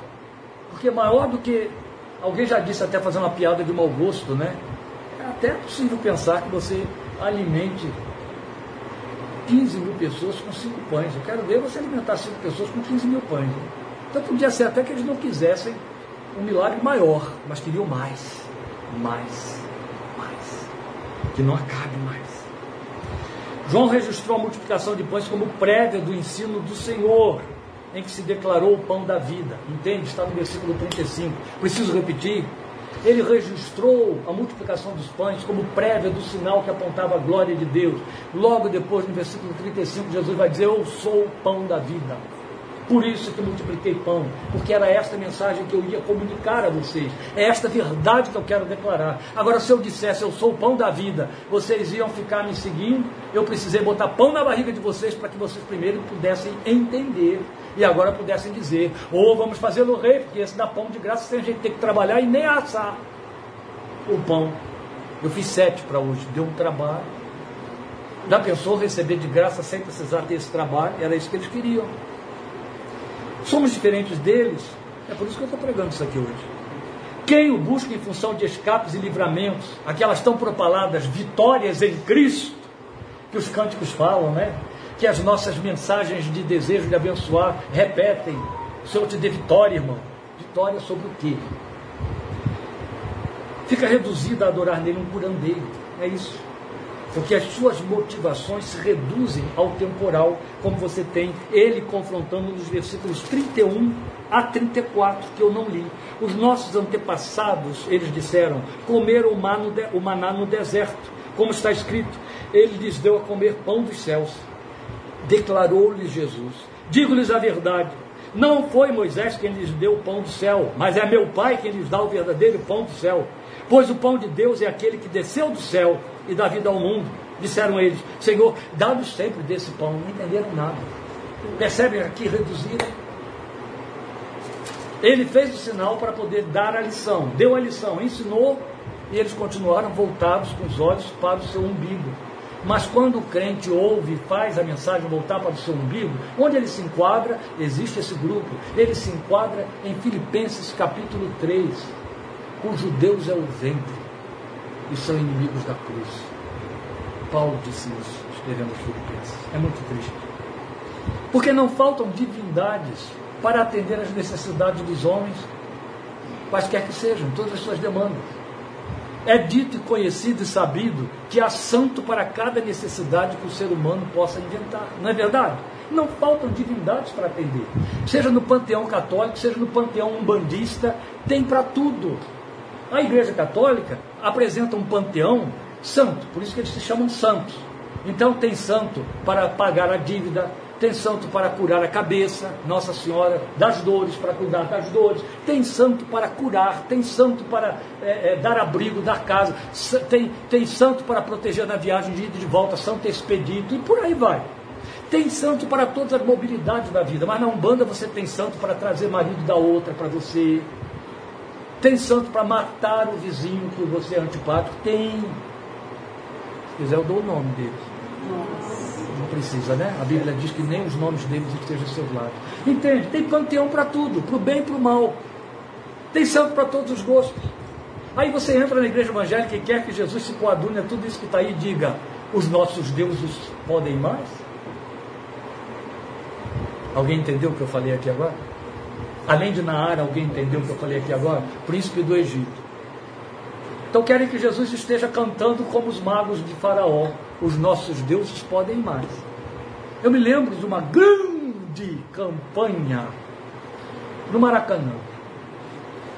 Porque maior do que Alguém já disse até fazendo uma piada de mau gosto, né? É até possível pensar que você alimente 15 mil pessoas com cinco pães. Eu quero ver você alimentar cinco pessoas com 15 mil pães. Então podia ser até que eles não quisessem um milagre maior, mas queriam mais, mais, mais. Que não acabe mais. João registrou a multiplicação de pães como prévia do ensino do Senhor, em que se declarou o pão da vida. Entende? Está no versículo 35. Preciso repetir? Ele registrou a multiplicação dos pães como prévia do sinal que apontava a glória de Deus. Logo depois, no versículo 35, Jesus vai dizer: Eu sou o pão da vida. Por isso que multipliquei pão, porque era esta mensagem que eu ia comunicar a vocês. É esta verdade que eu quero declarar. Agora, se eu dissesse eu sou o pão da vida, vocês iam ficar me seguindo. Eu precisei botar pão na barriga de vocês para que vocês primeiro pudessem entender e agora pudessem dizer: ou oh, vamos fazer no rei, porque esse dá pão de graça sem a gente ter que trabalhar e nem assar o pão. Eu fiz sete para hoje, deu um trabalho. Já pensou receber de graça sem precisar ter esse trabalho? Era isso que eles queriam. Somos diferentes deles. É por isso que eu estou pregando isso aqui hoje. Quem o busca em função de escapes e livramentos, aquelas tão propaladas vitórias em Cristo, que os cânticos falam, né? Que as nossas mensagens de desejo de abençoar repetem. O Senhor te dê vitória, irmão. Vitória sobre o quê? Fica reduzida a adorar nele um curandeiro. É isso porque as suas motivações se reduzem ao temporal, como você tem ele confrontando nos versículos 31 a 34, que eu não li. Os nossos antepassados, eles disseram, comeram o maná no deserto, como está escrito, ele lhes deu a comer pão dos céus. Declarou-lhes Jesus: Digo-lhes a verdade, não foi Moisés quem lhes deu o pão do céu, mas é meu Pai quem lhes dá o verdadeiro pão do céu. Pois o pão de Deus é aquele que desceu do céu e dá vida ao mundo. Disseram eles, Senhor, dá-nos sempre desse pão. Não entenderam nada. Percebem aqui reduziram? Ele fez o sinal para poder dar a lição. Deu a lição, ensinou e eles continuaram voltados com os olhos para o seu umbigo. Mas quando o crente ouve e faz a mensagem voltar para o seu umbigo, onde ele se enquadra, existe esse grupo, ele se enquadra em Filipenses capítulo 3, cujo Deus é o ventre e são inimigos da cruz. Paulo disse isso, escrevendo Filipenses. É muito triste. Porque não faltam divindades para atender às necessidades dos homens, quaisquer que sejam, todas as suas demandas. É dito e conhecido e sabido que há santo para cada necessidade que o ser humano possa inventar. Não é verdade? Não faltam divindades para atender. Seja no panteão católico, seja no panteão umbandista, tem para tudo. A Igreja Católica apresenta um panteão santo, por isso que eles se chamam santos. Então tem santo para pagar a dívida, tem santo para curar a cabeça, Nossa Senhora das dores, para cuidar das dores, tem santo para curar, tem santo para é, é, dar abrigo, dar casa, tem, tem santo para proteger na viagem de ida e de volta, Santo Expedito, e por aí vai. Tem santo para todas as mobilidades da vida, mas na Umbanda você tem santo para trazer marido da outra para você, tem santo para matar o vizinho que você é antipático? Tem. Se quiser, eu dou o nome deles. Não precisa, né? A Bíblia diz que nem os nomes deles estejam ao seu lado. Entende? Tem panteão para tudo, para o bem e para o mal. Tem santo para todos os gostos. Aí você entra na igreja evangélica e quer que Jesus se coadune a tudo isso que está aí e diga: os nossos deuses podem mais? Alguém entendeu o que eu falei aqui agora? Além de Naar, alguém entendeu o que eu falei aqui agora? Príncipe do Egito. Então querem que Jesus esteja cantando como os magos de Faraó. Os nossos deuses podem mais. Eu me lembro de uma grande campanha no Maracanã.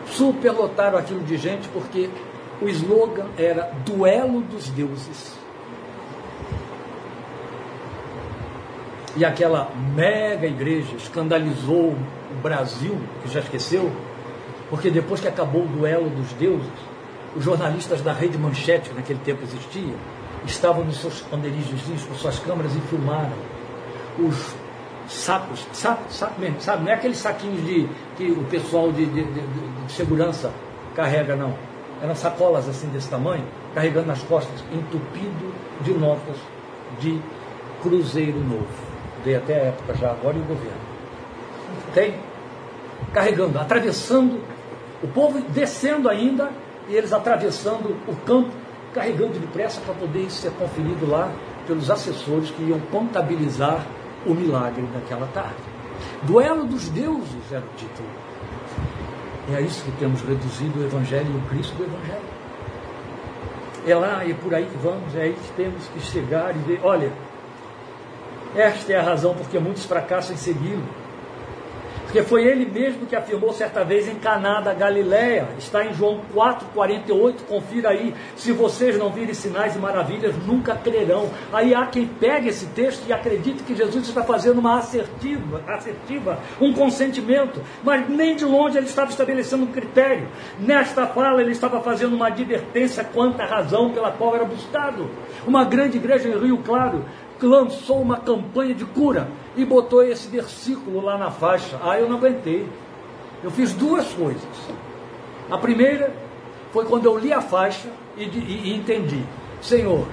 Superlotaram aquilo de gente porque o slogan era Duelo dos Deuses. E aquela mega igreja escandalizou o Brasil, que já esqueceu, porque depois que acabou o duelo dos deuses, os jornalistas da Rede Manchete, que naquele tempo existia, estavam nos seus esconderijos, com suas câmeras e filmaram os sacos, saco, saco mesmo, sabe? Não é aqueles saquinhos de, que o pessoal de, de, de, de segurança carrega, não. Eram sacolas assim desse tamanho, carregando nas costas, entupido de notas de Cruzeiro Novo até a época já agora e o governo. Tem? Carregando, atravessando O povo descendo ainda e eles atravessando o campo, carregando depressa para poder ser conferido lá pelos assessores que iam contabilizar o milagre daquela tarde. Duelo dos deuses era o título. É a isso que temos reduzido o Evangelho e o Cristo do Evangelho. É lá e é por aí que vamos, é aí que temos que chegar e ver. Olha, esta é a razão porque muitos fracassam em segui-lo porque foi ele mesmo que afirmou certa vez em Caná da Galiléia. Está em João 4:48, confira aí. Se vocês não virem sinais e maravilhas, nunca crerão. Aí há quem pegue esse texto e acredite que Jesus está fazendo uma assertiva, assertiva, um consentimento, mas nem de longe ele estava estabelecendo um critério. Nesta fala ele estava fazendo uma advertência quanto à razão pela qual era buscado. Uma grande igreja em Rio Claro lançou uma campanha de cura e botou esse versículo lá na faixa. Ah, eu não aguentei. Eu fiz duas coisas. A primeira foi quando eu li a faixa e, e, e entendi. Senhor,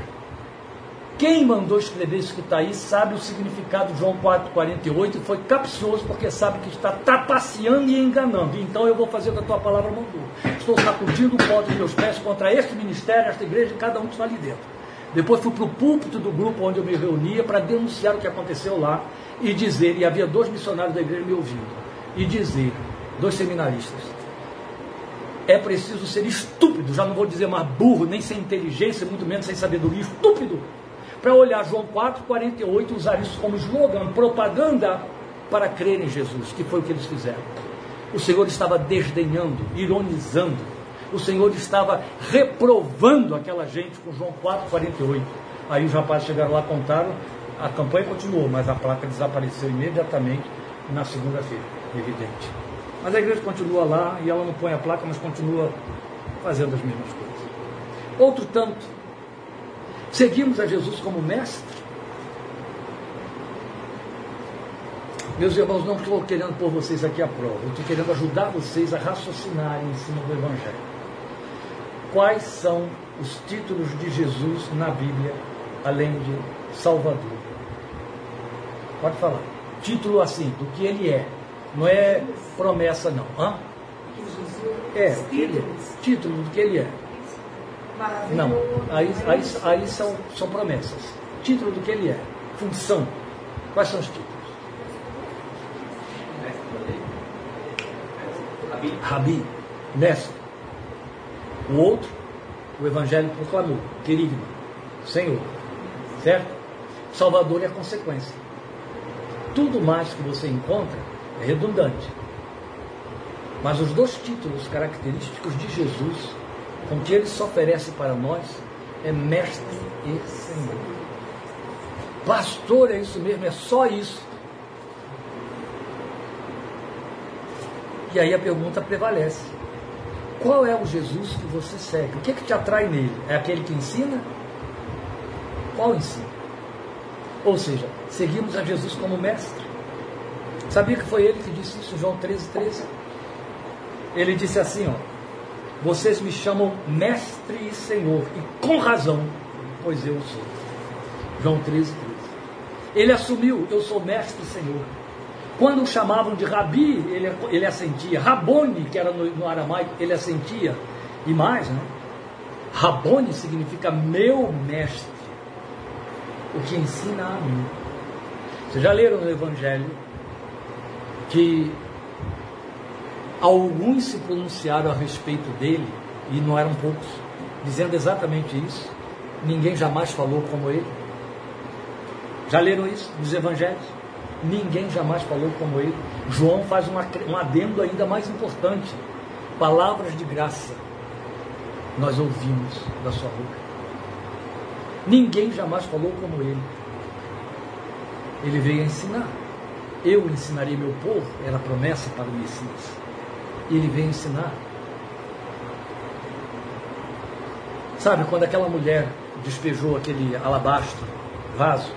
quem mandou escrever isso que está aí sabe o significado de João 4,48 e foi capcioso porque sabe que está trapaceando e enganando. Então eu vou fazer da tua palavra mandou. Estou sacudindo o pó dos meus pés contra este ministério, esta igreja e cada um que está ali dentro. Depois fui para o púlpito do grupo onde eu me reunia para denunciar o que aconteceu lá e dizer, e havia dois missionários da igreja me ouvindo, e dizer, dois seminaristas, é preciso ser estúpido, já não vou dizer mais burro, nem sem inteligência, muito menos sem sabedoria, estúpido, para olhar João 4, 48 e usar isso como slogan, propaganda para crer em Jesus, que foi o que eles fizeram. O Senhor estava desdenhando, ironizando, o Senhor estava reprovando aquela gente com João 4,48. Aí os rapazes chegaram lá, contaram, a campanha continuou, mas a placa desapareceu imediatamente na segunda-feira, evidente. Mas a igreja continua lá e ela não põe a placa, mas continua fazendo as mesmas coisas. Outro tanto, seguimos a Jesus como mestre. Meus irmãos, não estou querendo pôr vocês aqui à prova, eu estou querendo ajudar vocês a raciocinarem em cima do Evangelho quais são os títulos de Jesus na Bíblia, além de Salvador. Pode falar. Título assim, do que ele é. Não é promessa, não. Hã? É, ele, título do que ele é. Não, aí, aí, aí são, são promessas. Título do que ele é. Função. Quais são os títulos? Rabi, mestre. O outro, o Evangelho proclamou, querido, Senhor. Certo? Salvador é a consequência. Tudo mais que você encontra é redundante. Mas os dois títulos característicos de Jesus, com que ele se oferece para nós, é Mestre e Senhor. Pastor, é isso mesmo, é só isso. E aí a pergunta prevalece. Qual é o Jesus que você segue? O que, é que te atrai nele? É aquele que ensina? Qual ensina? Ou seja, seguimos a Jesus como mestre. Sabia que foi ele que disse isso, João 13, 13? Ele disse assim, ó, vocês me chamam mestre e senhor, e com razão, pois eu sou. João 13, 13. Ele assumiu, eu sou mestre e senhor. Quando o chamavam de Rabi, ele, ele assentia. Rabone, que era no, no aramaico, ele assentia. E mais, né? Rabone significa meu mestre, o que ensina a mim. Vocês já leram no Evangelho que alguns se pronunciaram a respeito dele, e não eram poucos, dizendo exatamente isso. Ninguém jamais falou como ele. Já leram isso nos Evangelhos? Ninguém jamais falou como ele. João faz uma, um adendo ainda mais importante. Palavras de graça nós ouvimos da sua boca. Ninguém jamais falou como ele. Ele veio ensinar. Eu ensinarei meu povo, era promessa para o Messias. Ele veio ensinar. Sabe, quando aquela mulher despejou aquele alabastro, vaso,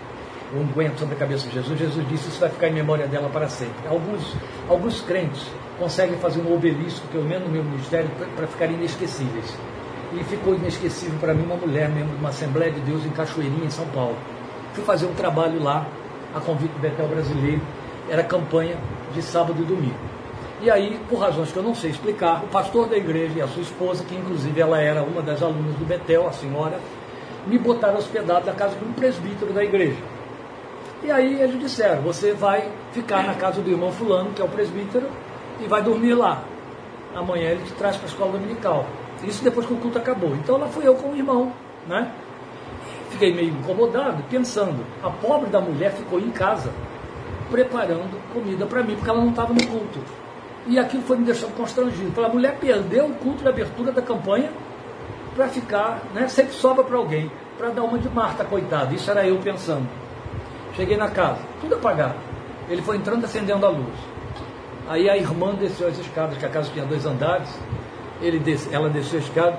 o unguento sobre a cabeça de Jesus, Jesus disse: Isso vai ficar em memória dela para sempre. Alguns, alguns crentes conseguem fazer um obelisco, pelo menos no meu ministério, para ficar inesquecíveis. E ficou inesquecível para mim uma mulher, membro de uma Assembleia de Deus em Cachoeirinha, em São Paulo. Fui fazer um trabalho lá, a convite do Betel Brasileiro, era campanha de sábado e domingo. E aí, por razões que eu não sei explicar, o pastor da igreja e a sua esposa, que inclusive ela era uma das alunas do Betel, a senhora, me botaram hospedado na casa de um presbítero da igreja. E aí eles disseram, você vai ficar na casa do irmão fulano, que é o presbítero, e vai dormir lá. Amanhã ele te traz para a escola dominical. Isso depois que o culto acabou. Então lá fui eu com o irmão, né? Fiquei meio incomodado, pensando, a pobre da mulher ficou em casa, preparando comida para mim, porque ela não estava no culto. E aquilo foi me deixando constrangido. Então, a mulher perdeu o culto de abertura da campanha para ficar, né? Sempre sobra para alguém, para dar uma de Marta, coitada. Isso era eu pensando. Cheguei na casa, tudo apagado. Ele foi entrando acendendo a luz. Aí a irmã desceu as escadas, que a casa tinha dois andares. Ele desce, ela desceu a escada.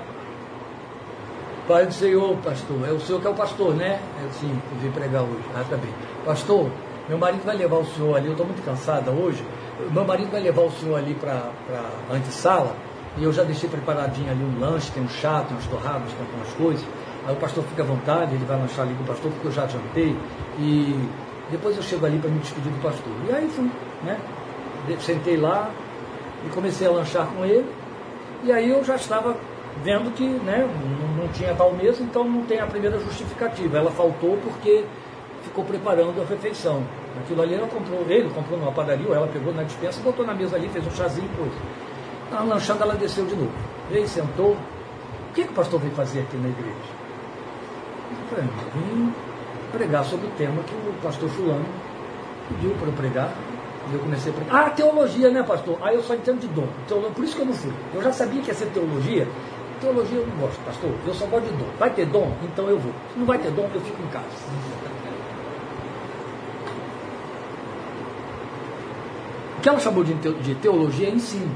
Pai do Senhor, pastor, é o senhor que é o pastor, né? Eu sim, eu vim pregar hoje. Ah, tá bem. Pastor, meu marido vai levar o senhor ali, eu estou muito cansada hoje. Meu marido vai levar o senhor ali para a antessala, e eu já deixei preparadinho ali um lanche, tem um chá, tem umas torradas, tem algumas coisas. Aí o pastor fica à vontade, ele vai lanchar ali com o pastor, porque eu já jantei. E depois eu chego ali para me despedir do pastor. E aí fui, né? Sentei lá e comecei a lanchar com ele. E aí eu já estava vendo que né, não, não tinha tal mesa, então não tem a primeira justificativa. Ela faltou porque ficou preparando a refeição. Aquilo ali ela comprou, ele comprou numa padaria, ou ela pegou na dispensa, botou na mesa ali, fez um chazinho e coisa. Estava lanchando, ela desceu de novo. Veio, sentou. O que, que o pastor veio fazer aqui na igreja? Eu falei, vim pregar sobre o tema que o pastor fulano pediu para eu pregar. E eu comecei a pregar. Ah, teologia, né, pastor? Ah, eu só entendo de dom. Teolo... Por isso que eu não fui. Eu já sabia que ia ser teologia. Teologia eu não gosto, pastor. Eu só gosto de dom. Vai ter dom? Então eu vou. Se não vai ter dom, eu fico em casa. que ela chamou de teologia é ensino.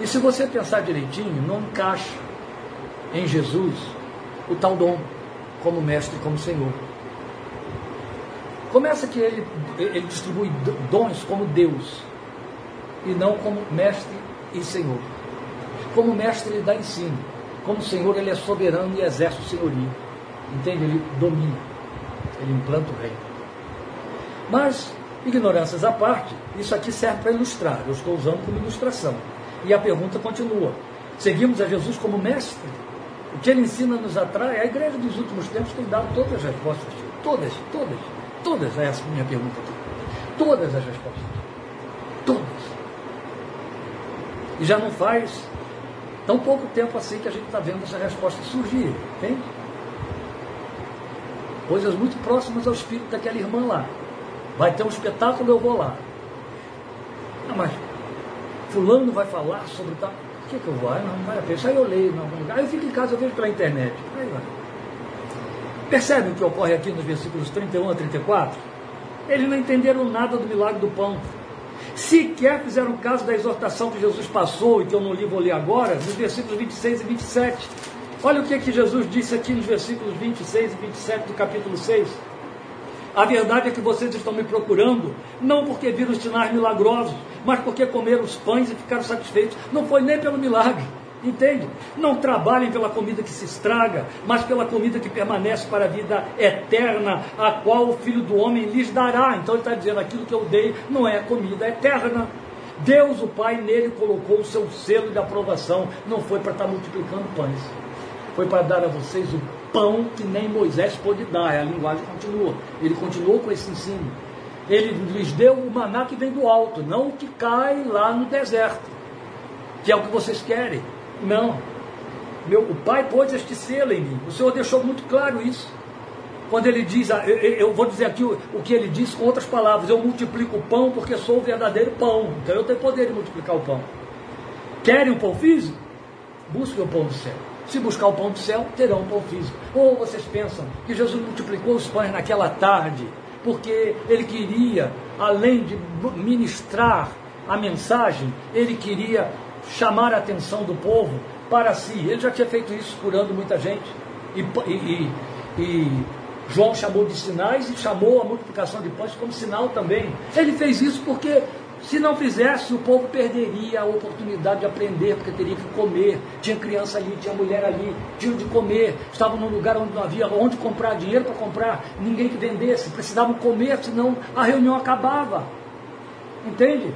E se você pensar direitinho, não encaixa em Jesus o tal dom como mestre, como Senhor. Começa que ele, ele distribui dons como Deus e não como mestre e Senhor. Como mestre ele dá ensino, como Senhor ele é soberano e exerce o senhorio. Entende? Ele domina, ele implanta o reino. Mas Ignorâncias à parte, isso aqui serve para ilustrar, eu estou usando como ilustração. E a pergunta continua: seguimos a Jesus como mestre? O que ele ensina nos atrai? A igreja dos últimos tempos tem dado todas as respostas. Todas, todas, todas, essa é a minha pergunta aqui. Todas as respostas. Todas. E já não faz tão pouco tempo assim que a gente está vendo essa resposta surgir, entende? Coisas muito próximas ao espírito daquela irmã lá. Vai ter um espetáculo, eu vou lá. Não, mas fulano vai falar sobre tal. O que, que eu vou? Ah, não, vai a. Isso aí eu leio em algum lugar. Aí eu fico em casa, eu vejo pela internet. Aí vai. Percebem o que ocorre aqui nos versículos 31 a 34? Eles não entenderam nada do milagre do pão. Sequer fizeram caso da exortação que Jesus passou e que eu não li, vou ler agora, nos versículos 26 e 27. Olha o que, que Jesus disse aqui nos versículos 26 e 27 do capítulo 6. A verdade é que vocês estão me procurando, não porque viram os sinais milagrosos, mas porque comeram os pães e ficaram satisfeitos. Não foi nem pelo milagre. Entende? Não trabalhem pela comida que se estraga, mas pela comida que permanece para a vida eterna, a qual o Filho do Homem lhes dará. Então ele está dizendo: aquilo que eu dei não é comida eterna. Deus, o Pai, nele colocou o seu selo de aprovação. Não foi para estar multiplicando pães, foi para dar a vocês o pão que nem Moisés pôde dar. A linguagem continua. Ele continuou com esse ensino. Ele lhes deu o maná que vem do alto, não o que cai lá no deserto, que é o que vocês querem. Não. Meu, o Pai pôs este selo em mim. O Senhor deixou muito claro isso. Quando ele diz, ah, eu vou dizer aqui o, que ele diz com outras palavras: eu multiplico o pão porque sou o verdadeiro pão. Então eu tenho poder de multiplicar o pão. Querem o pão físico? Busquem o pão do céu. Se buscar o pão do céu, terão um pão físico. Ou vocês pensam que Jesus multiplicou os pães naquela tarde, porque ele queria, além de ministrar a mensagem, ele queria chamar a atenção do povo para si. Ele já tinha feito isso curando muita gente. E, e, e, João chamou de sinais e chamou a multiplicação de pães como sinal também. Ele fez isso porque se não fizesse, o povo perderia a oportunidade de aprender, porque teria que comer. Tinha criança ali, tinha mulher ali, tinha de comer. Estavam num lugar onde não havia onde comprar dinheiro para comprar, ninguém que vendesse. Precisavam comer, senão a reunião acabava. Entende?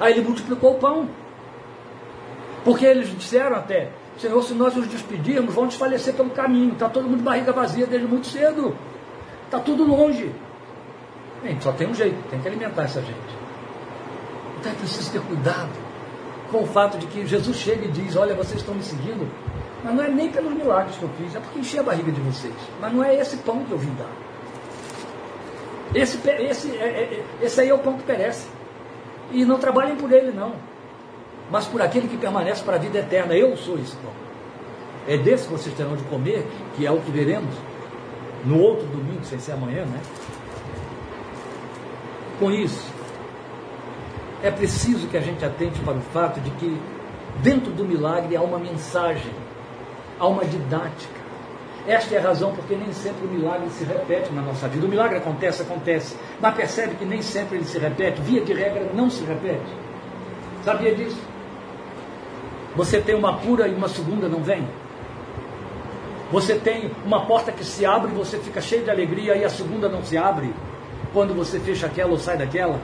Aí ele multiplicou o pão. Porque eles disseram até, Senhor, se nós nos despedirmos, vão desfalecer pelo caminho. Está todo mundo de barriga vazia desde muito cedo. Está tudo longe. Gente, só tem um jeito, tem que alimentar essa gente. É preciso ter cuidado com o fato de que Jesus chega e diz, olha, vocês estão me seguindo, mas não é nem pelos milagres que eu fiz, é porque enchi a barriga de vocês. Mas não é esse pão que eu vim dar. Esse, esse, é, é, esse aí é o pão que perece. E não trabalhem por ele, não. Mas por aquele que permanece para a vida eterna. Eu sou esse pão. É desse que vocês terão de comer, que é o que veremos no outro domingo, sem ser amanhã, né? Com isso, é preciso que a gente atente para o fato de que dentro do milagre há uma mensagem, há uma didática. Esta é a razão porque nem sempre o milagre se repete na nossa vida. O milagre acontece, acontece, mas percebe que nem sempre ele se repete, via de regra não se repete. Sabia disso? Você tem uma cura e uma segunda não vem? Você tem uma porta que se abre e você fica cheio de alegria e a segunda não se abre quando você fecha aquela ou sai daquela?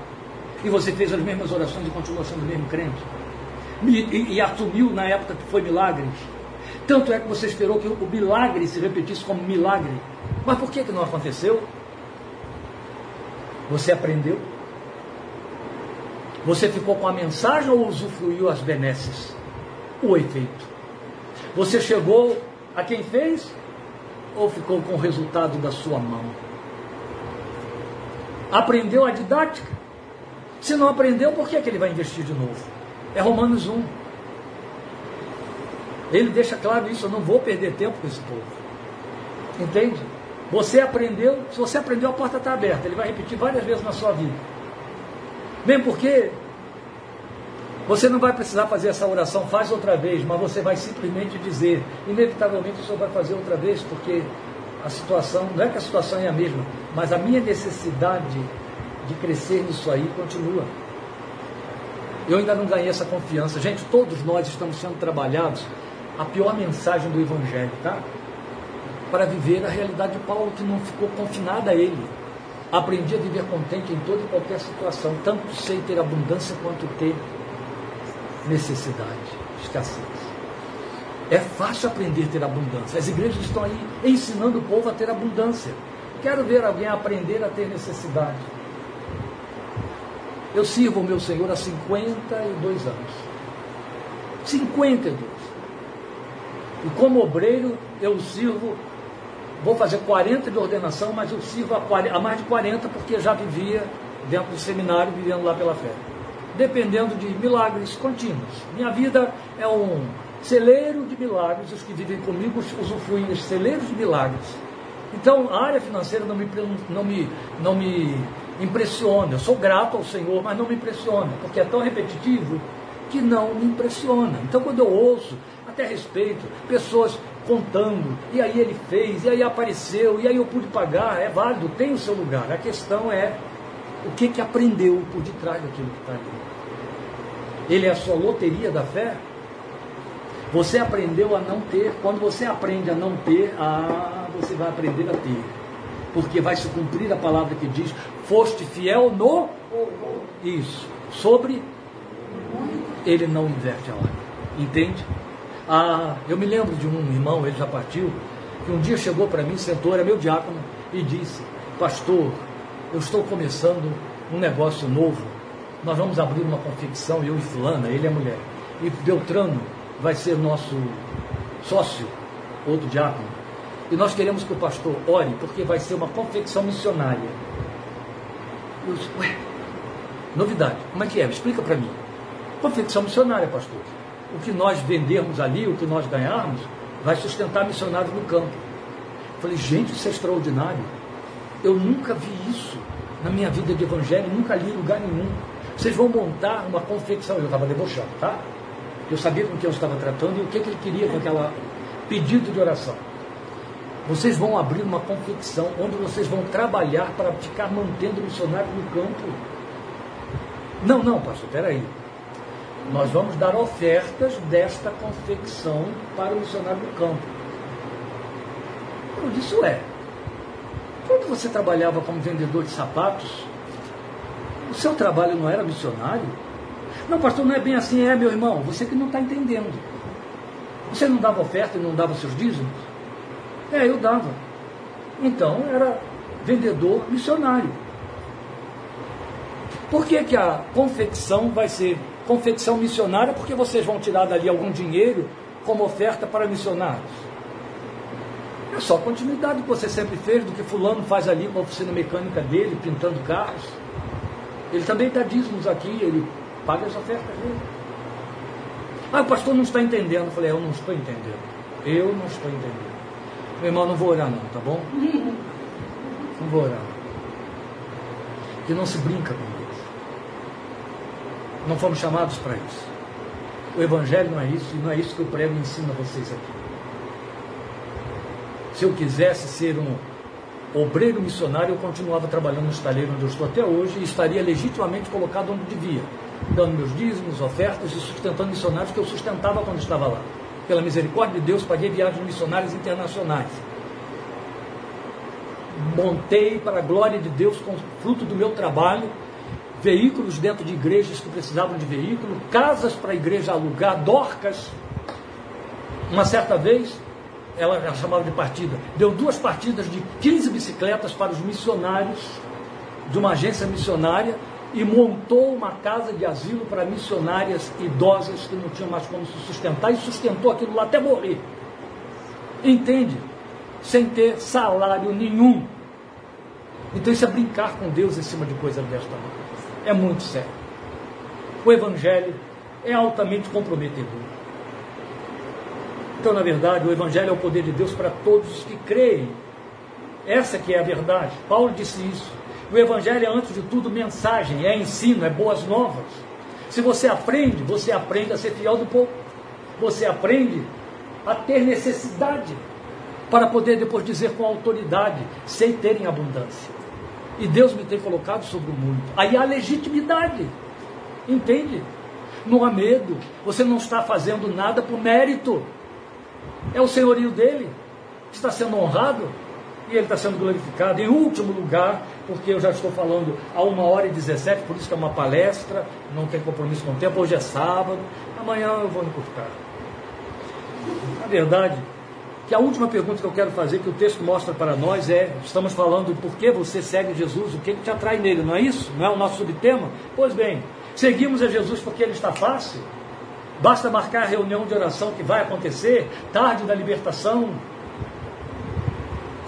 E você fez as mesmas orações e continua sendo o mesmo crente? E, e, e assumiu na época que foi milagre tanto é que você esperou que o milagre se repetisse como milagre. Mas por que, que não aconteceu? Você aprendeu? Você ficou com a mensagem ou usufruiu as benesses? O efeito. Você chegou a quem fez ou ficou com o resultado da sua mão? Aprendeu a didática? Se não aprendeu, por que, que ele vai investir de novo? É Romanos 1. Ele deixa claro isso, eu não vou perder tempo com esse povo. Entende? Você aprendeu, se você aprendeu, a porta está aberta. Ele vai repetir várias vezes na sua vida. Mesmo porque você não vai precisar fazer essa oração, faz outra vez, mas você vai simplesmente dizer. Inevitavelmente o senhor vai fazer outra vez, porque a situação, não é que a situação é a mesma, mas a minha necessidade de crescer nisso aí continua. Eu ainda não ganhei essa confiança. Gente, todos nós estamos sendo trabalhados a pior mensagem do Evangelho, tá? Para viver a realidade de Paulo, que não ficou confinada a ele. Aprendi a viver contente em toda e qualquer situação, tanto sei ter abundância quanto ter necessidade, escassez. É fácil aprender a ter abundância. As igrejas estão aí ensinando o povo a ter abundância. Quero ver alguém aprender a ter necessidade. Eu sirvo o meu Senhor há 52 anos. 52. E como obreiro, eu sirvo, vou fazer 40 de ordenação, mas eu sirvo a, mais de 40 porque já vivia dentro do seminário, vivendo lá pela fé. Dependendo de milagres contínuos. Minha vida é um celeiro de milagres, os que vivem comigo usufruem de celeiros de milagres. Então, a área financeira não me, não, me, não me impressiona. Eu sou grato ao Senhor, mas não me impressiona, porque é tão repetitivo que não me impressiona. Então, quando eu ouço até respeito, pessoas contando, e aí ele fez, e aí apareceu, e aí eu pude pagar, é válido, tem o seu lugar. A questão é o que, que aprendeu por detrás daquilo que está ali. Ele é a sua loteria da fé? Você aprendeu a não ter, quando você aprende a não ter, ah, você vai aprender a ter. Porque vai se cumprir a palavra que diz: foste fiel no isso. Sobre ele não inverte a ordem. Entende? Ah, eu me lembro de um irmão, ele já partiu, que um dia chegou para mim, sentou, era meu diácono, e disse: Pastor, eu estou começando um negócio novo. Nós vamos abrir uma confecção, eu e Fulana, ele é mulher. E Beltrano vai ser nosso sócio, outro diácono. E nós queremos que o pastor ore, porque vai ser uma confecção missionária. Eu disse, ué, novidade, como é que é? Explica para mim. Confecção missionária, pastor o que nós vendermos ali, o que nós ganharmos, vai sustentar missionários no campo. Falei, gente, isso é extraordinário. Eu nunca vi isso na minha vida de evangelho, nunca li em lugar nenhum. Vocês vão montar uma confecção. Eu estava debochando, tá? Eu sabia com quem eu estava tratando e o que, que ele queria com aquele pedido de oração. Vocês vão abrir uma confecção onde vocês vão trabalhar para ficar mantendo o missionário no campo. Não, não, pastor, peraí. Nós vamos dar ofertas desta confecção para o missionário do campo. Disse, ué, quando você trabalhava como vendedor de sapatos, o seu trabalho não era missionário? Não, pastor, não é bem assim, é, meu irmão. Você que não está entendendo. Você não dava oferta e não dava seus dízimos? É, eu dava. Então, era vendedor missionário. Por que, que a confecção vai ser confecção missionária? Porque vocês vão tirar dali algum dinheiro como oferta para missionários. É só continuidade do que você sempre fez, do que fulano faz ali com a oficina mecânica dele, pintando carros. Ele também dá dízimos aqui, ele paga as ofertas dele. Ah, o pastor não está entendendo. Eu falei, eu não estou entendendo. Eu não estou entendendo. Meu irmão, não vou orar não, tá bom? Não vou orar. Que não se brinca com Deus. Não fomos chamados para isso. O Evangelho não é isso, e não é isso que eu prego e ensino a vocês aqui. Se eu quisesse ser um obreiro missionário, eu continuava trabalhando no estaleiro onde eu estou até hoje e estaria legitimamente colocado onde devia, dando meus dízimos, ofertas e sustentando missionários que eu sustentava quando estava lá. Pela misericórdia de Deus, paguei viagens missionárias internacionais. Montei, para a glória de Deus, com fruto do meu trabalho, veículos dentro de igrejas que precisavam de veículo, casas para a igreja alugar, dorcas. Uma certa vez, ela, chamava de partida, deu duas partidas de 15 bicicletas para os missionários de uma agência missionária e montou uma casa de asilo para missionárias idosas que não tinham mais como se sustentar e sustentou aquilo lá até morrer. Entende? Sem ter salário nenhum. Então isso é brincar com Deus em cima de coisa desta. É muito sério. O Evangelho é altamente comprometedor. Então, na verdade, o Evangelho é o poder de Deus para todos os que creem. Essa que é a verdade. Paulo disse isso. O Evangelho é, antes de tudo, mensagem, é ensino, é boas novas. Se você aprende, você aprende a ser fiel do pouco. Você aprende a ter necessidade para poder depois dizer com autoridade, sem ter em abundância. E Deus me tem colocado sobre o mundo. Aí há legitimidade. Entende? Não há medo. Você não está fazendo nada por mérito. É o senhorio dele está sendo honrado e ele está sendo glorificado. Em último lugar, porque eu já estou falando a uma hora e 17, por isso que é uma palestra, não tem compromisso com o tempo, hoje é sábado, amanhã eu vou encurtar. Na verdade, que a última pergunta que eu quero fazer, que o texto mostra para nós, é: estamos falando por que você segue Jesus, o que, que te atrai nele, não é isso? Não é o nosso subtema? Pois bem, seguimos a Jesus porque ele está fácil. Basta marcar a reunião de oração que vai acontecer, tarde da libertação,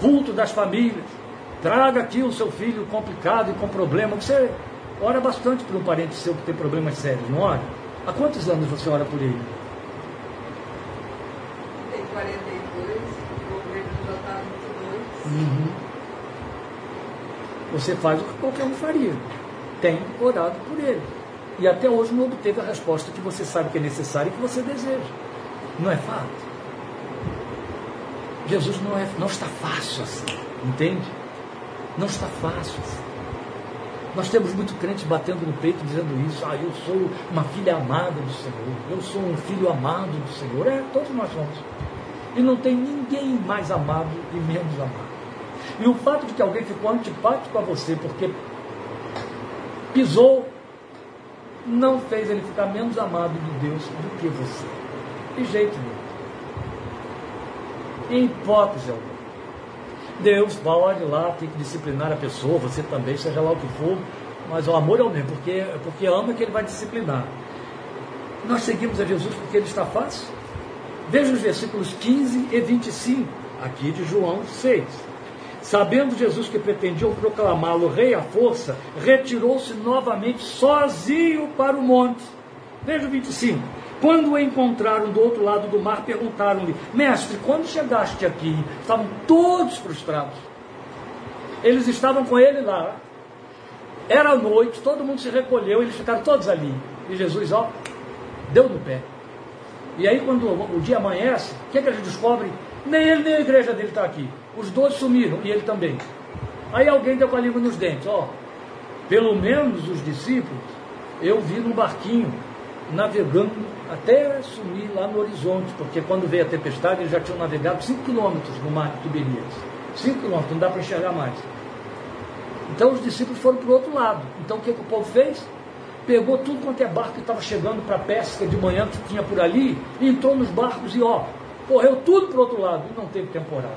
culto das famílias. Traga aqui o seu filho complicado e com problema. Você ora bastante por um parente seu que tem problemas sérios, não ora? Há quantos anos você ora por ele? Tem 42, o governo já está 22. Uhum. Você faz o que qualquer um faria. Tem orado por ele. E até hoje não obteve a resposta que você sabe que é necessária e que você deseja. Não é fato? Jesus não, é, não está fácil assim, entende? Não está fácil assim. Nós temos muito crente batendo no peito dizendo isso. Ah, eu sou uma filha amada do Senhor. Eu sou um filho amado do Senhor. É, todos nós somos. E não tem ninguém mais amado e menos amado. E o fato de que alguém ficou antipático a você porque pisou não fez ele ficar menos amado de Deus do que você. De jeito nenhum. Em hipótese alguma. Deus pode lá, tem que disciplinar a pessoa, você também, seja lá o que for, mas o amor é o mesmo, porque, porque ama que ele vai disciplinar. Nós seguimos a Jesus porque ele está fácil. Veja os versículos 15 e 25, aqui de João 6. Sabendo Jesus que pretendiam proclamá-lo rei à força, retirou-se novamente sozinho para o monte. Veja o 25. Quando o encontraram do outro lado do mar, perguntaram-lhe: Mestre, quando chegaste aqui? Estavam todos frustrados. Eles estavam com ele lá. Era noite, todo mundo se recolheu, eles ficaram todos ali. E Jesus, ó, deu no pé. E aí, quando o dia amanhece, o que, é que eles descobrem? Nem ele, nem a igreja dele está aqui. Os dois sumiram e ele também. Aí alguém deu com a língua nos dentes, ó. Pelo menos os discípulos eu vi num barquinho navegando até sumir lá no horizonte, porque quando veio a tempestade eles já tinham navegado 5 quilômetros no mar de Tiberias. 5 quilômetros, não dá para enxergar mais. Então os discípulos foram para o outro lado. Então o que, que o povo fez? pegou tudo quanto é barco que estava chegando para a pesca de manhã que tinha por ali, entrou nos barcos e ó, correu tudo para o outro lado. E não teve temporal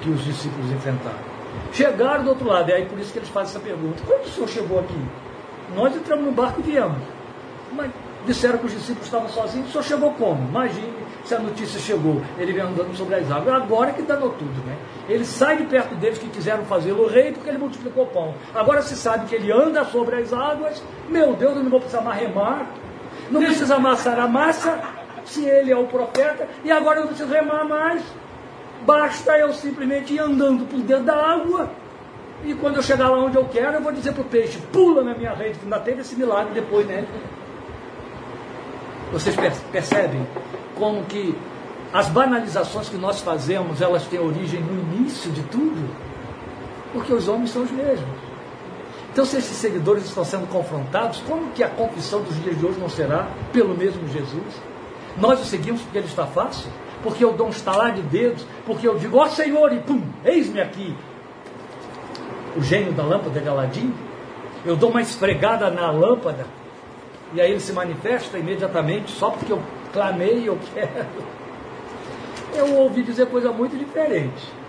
que os discípulos enfrentaram. Chegaram do outro lado, e aí por isso que eles fazem essa pergunta: quando o senhor chegou aqui? Nós entramos no barco e viemos. Mas disseram que os discípulos estavam sozinhos, o senhor chegou como? Imagine se a notícia chegou, ele vem andando sobre as águas. Agora que danou tudo, né? Ele sai de perto deles que quiseram fazê-lo rei porque ele multiplicou o pão. Agora se sabe que ele anda sobre as águas. Meu Deus, eu não vou precisar mais remar. Não precisa amassar a massa, se ele é o profeta. E agora eu não preciso remar mais. Basta eu simplesmente ir andando por dentro da água. E quando eu chegar lá onde eu quero, eu vou dizer para o peixe, pula na minha rede, que ainda teve esse milagre depois, né? Vocês percebem como que as banalizações que nós fazemos, elas têm origem no início de tudo? Porque os homens são os mesmos. Então, se esses seguidores estão sendo confrontados, como que a confissão dos dias de hoje não será pelo mesmo Jesus? Nós o seguimos porque ele está fácil? Porque eu dou um estalar de dedos? Porque eu digo, ó oh, Senhor, e pum, eis-me aqui. O gênio da lâmpada de Aladim. Eu dou uma esfregada na lâmpada e aí ele se manifesta imediatamente só porque eu clamei e eu quero. Eu ouvi dizer coisa muito diferente.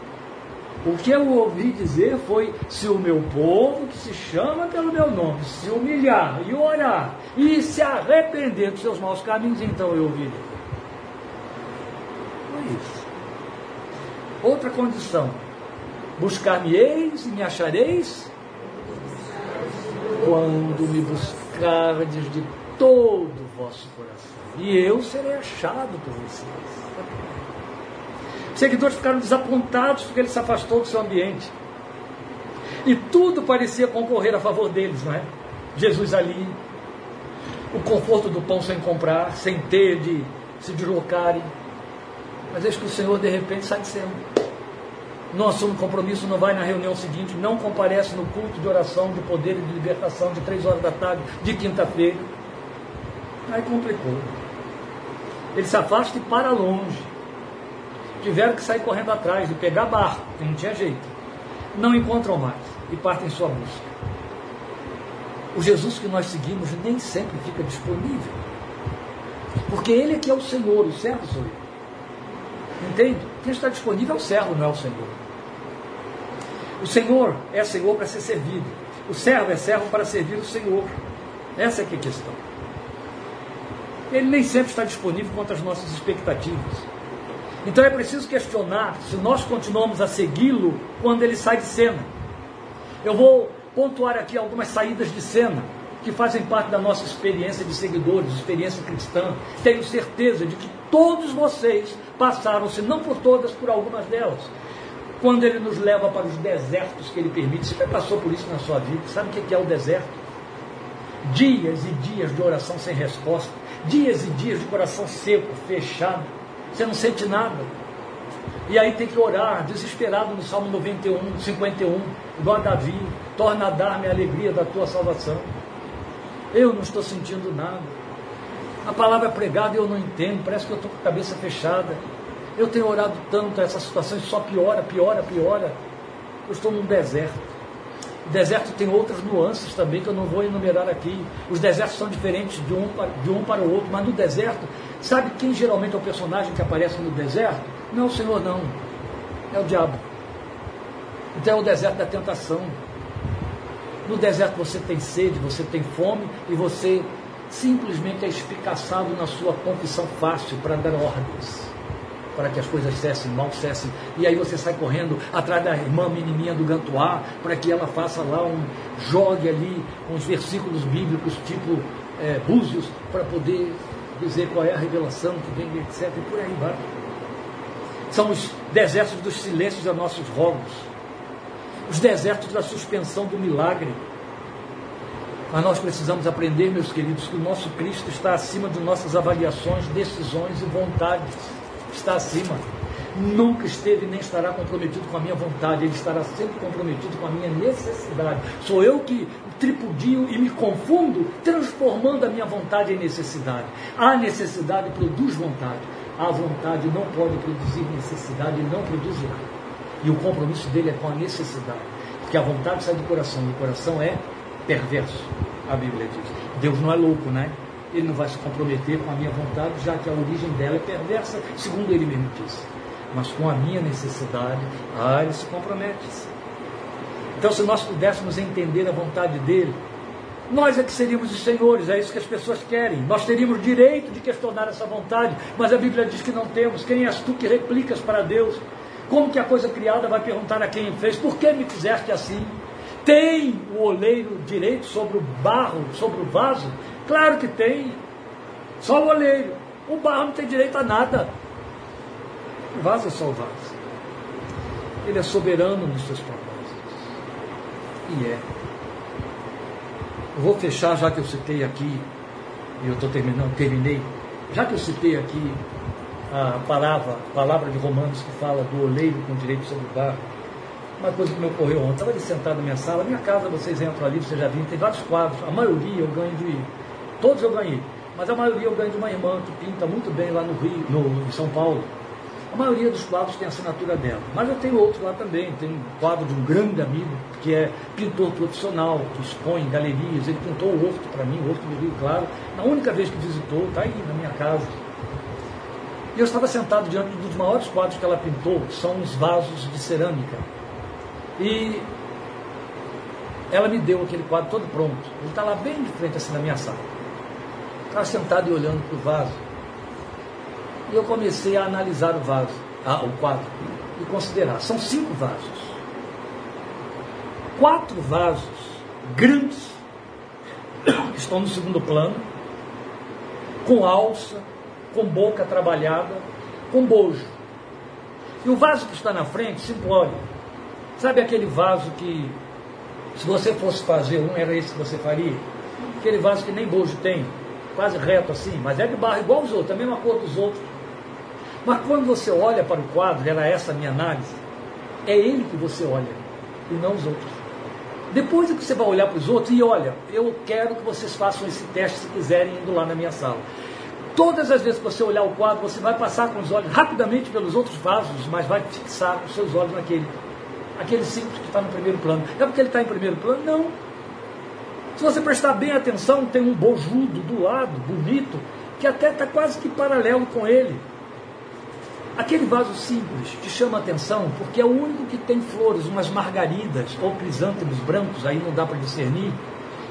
O que eu ouvi dizer foi: se o meu povo, que se chama pelo meu nome, se humilhar e orar e se arrepender dos seus maus caminhos, então eu ouvi. Foi isso. Outra condição: buscar-me-eis e me achareis quando me buscardes de todo o vosso coração, e eu serei achado por vocês. Os seguidores ficaram desapontados porque ele se afastou do seu ambiente. E tudo parecia concorrer a favor deles, não é? Jesus ali, o conforto do pão sem comprar, sem ter de se deslocarem. Mas eis que o Senhor de repente sai de cena não assume compromisso, não vai na reunião seguinte, não comparece no culto de oração, de poder e de libertação de três horas da tarde, de quinta-feira. Aí complicou. Ele se afasta e para longe. Tiveram que sair correndo atrás e pegar barco, que não tinha jeito. Não encontram mais e partem em sua busca. O Jesus que nós seguimos nem sempre fica disponível. Porque Ele é que é o Senhor, o servo sou eu. Entende? Quem está disponível é o servo, não é o Senhor. O Senhor é Senhor para ser servido. O servo é servo para servir o Senhor. Essa é que é a questão. Ele nem sempre está disponível quanto às nossas expectativas. Então é preciso questionar se nós continuamos a segui-lo quando ele sai de cena. Eu vou pontuar aqui algumas saídas de cena que fazem parte da nossa experiência de seguidores, experiência cristã. Tenho certeza de que todos vocês passaram, se não por todas, por algumas delas quando ele nos leva para os desertos que ele permite. Você já passou por isso na sua vida? Sabe o que é o deserto? Dias e dias de oração sem resposta, dias e dias de coração seco, fechado, você não sente nada. E aí tem que orar, desesperado no Salmo 91, 51, igual a Davi, torna a dar-me a alegria da tua salvação. Eu não estou sentindo nada. A palavra é pregada eu não entendo, parece que eu estou com a cabeça fechada. Eu tenho orado tanto, essa situação só piora, piora, piora. Eu estou num deserto. O deserto tem outras nuances também que eu não vou enumerar aqui. Os desertos são diferentes de um, para, de um para o outro, mas no deserto, sabe quem geralmente é o personagem que aparece no deserto? Não Senhor, não. É o diabo. Então é o deserto da tentação. No deserto você tem sede, você tem fome e você simplesmente é espicaçado na sua confissão fácil para dar ordens para que as coisas cessem, mal cessem. E aí você sai correndo atrás da irmã menininha do Gantuá, para que ela faça lá um, jogue ali uns versículos bíblicos, tipo é, búzios, para poder dizer qual é a revelação que vem, etc. E por aí vai. São os desertos dos silêncios a nossos rogos, os desertos da suspensão do milagre. Mas nós precisamos aprender, meus queridos, que o nosso Cristo está acima de nossas avaliações, decisões e vontades está acima. Nunca esteve nem estará comprometido com a minha vontade, ele estará sempre comprometido com a minha necessidade. Sou eu que tripudio e me confundo, transformando a minha vontade em necessidade. A necessidade produz vontade. A vontade não pode produzir necessidade e não produzirá. E o compromisso dele é com a necessidade. Porque a vontade sai do coração, e o coração é perverso, a Bíblia diz. Deus não é louco, né? Ele não vai se comprometer com a minha vontade, já que a origem dela é perversa, segundo ele mesmo disse. Mas com a minha necessidade, ah, ele se compromete. Então, se nós pudéssemos entender a vontade dele, nós é que seríamos os senhores, é isso que as pessoas querem. Nós teríamos direito de questionar essa vontade, mas a Bíblia diz que não temos. Quem és tu que replicas para Deus? Como que a coisa criada vai perguntar a quem fez? Por que me fizeste assim? Tem o oleiro direito sobre o barro, sobre o vaso? Claro que tem. Só o oleiro. O barro não tem direito a nada. O vaso é só o vaso. Ele é soberano nos seus propósitos. E é. Eu vou fechar, já que eu citei aqui, e eu estou terminando, terminei, já que eu citei aqui a palavra, a palavra de Romanos que fala do oleiro com direito sobre o barro, uma coisa que me ocorreu ontem, estava ali sentado na minha sala, minha casa, vocês entram ali, vocês já viram, tem vários quadros, a maioria eu ganho de, todos eu ganhei, mas a maioria eu ganho de uma irmã que pinta muito bem lá no Rio, no, em São Paulo, a maioria dos quadros tem assinatura dela. Mas eu tenho outros lá também. Tem um quadro de um grande amigo, que é pintor profissional, que expõe em galerias. Ele pintou o Horto para mim, o Horto do Rio Claro. Na única vez que visitou, está aí na minha casa. E eu estava sentado diante dos maiores quadros que ela pintou, que são os vasos de cerâmica. E ela me deu aquele quadro todo pronto. Ele está lá bem de frente, assim, na minha sala. Estava sentado e olhando para o vaso. E eu comecei a analisar o vaso, ah, o quadro, e considerar. São cinco vasos. Quatro vasos grandes, que estão no segundo plano, com alça, com boca trabalhada, com bojo. E o vaso que está na frente, simplório. Sabe aquele vaso que, se você fosse fazer um, era esse que você faria? Aquele vaso que nem bojo tem, quase reto assim, mas é de barro igual os outros, a mesma cor dos outros. Mas quando você olha para o quadro, era essa a minha análise, é ele que você olha e não os outros. Depois é que você vai olhar para os outros e olha, eu quero que vocês façam esse teste se quiserem indo lá na minha sala. Todas as vezes que você olhar o quadro, você vai passar com os olhos rapidamente pelos outros vasos, mas vai fixar os seus olhos naquele. Aquele simples que está no primeiro plano. É porque ele está em primeiro plano? Não. Se você prestar bem atenção, tem um bojudo do lado, bonito, que até está quase que paralelo com ele. Aquele vaso simples te chama atenção porque é o único que tem flores, umas margaridas ou crisântemos brancos, aí não dá para discernir,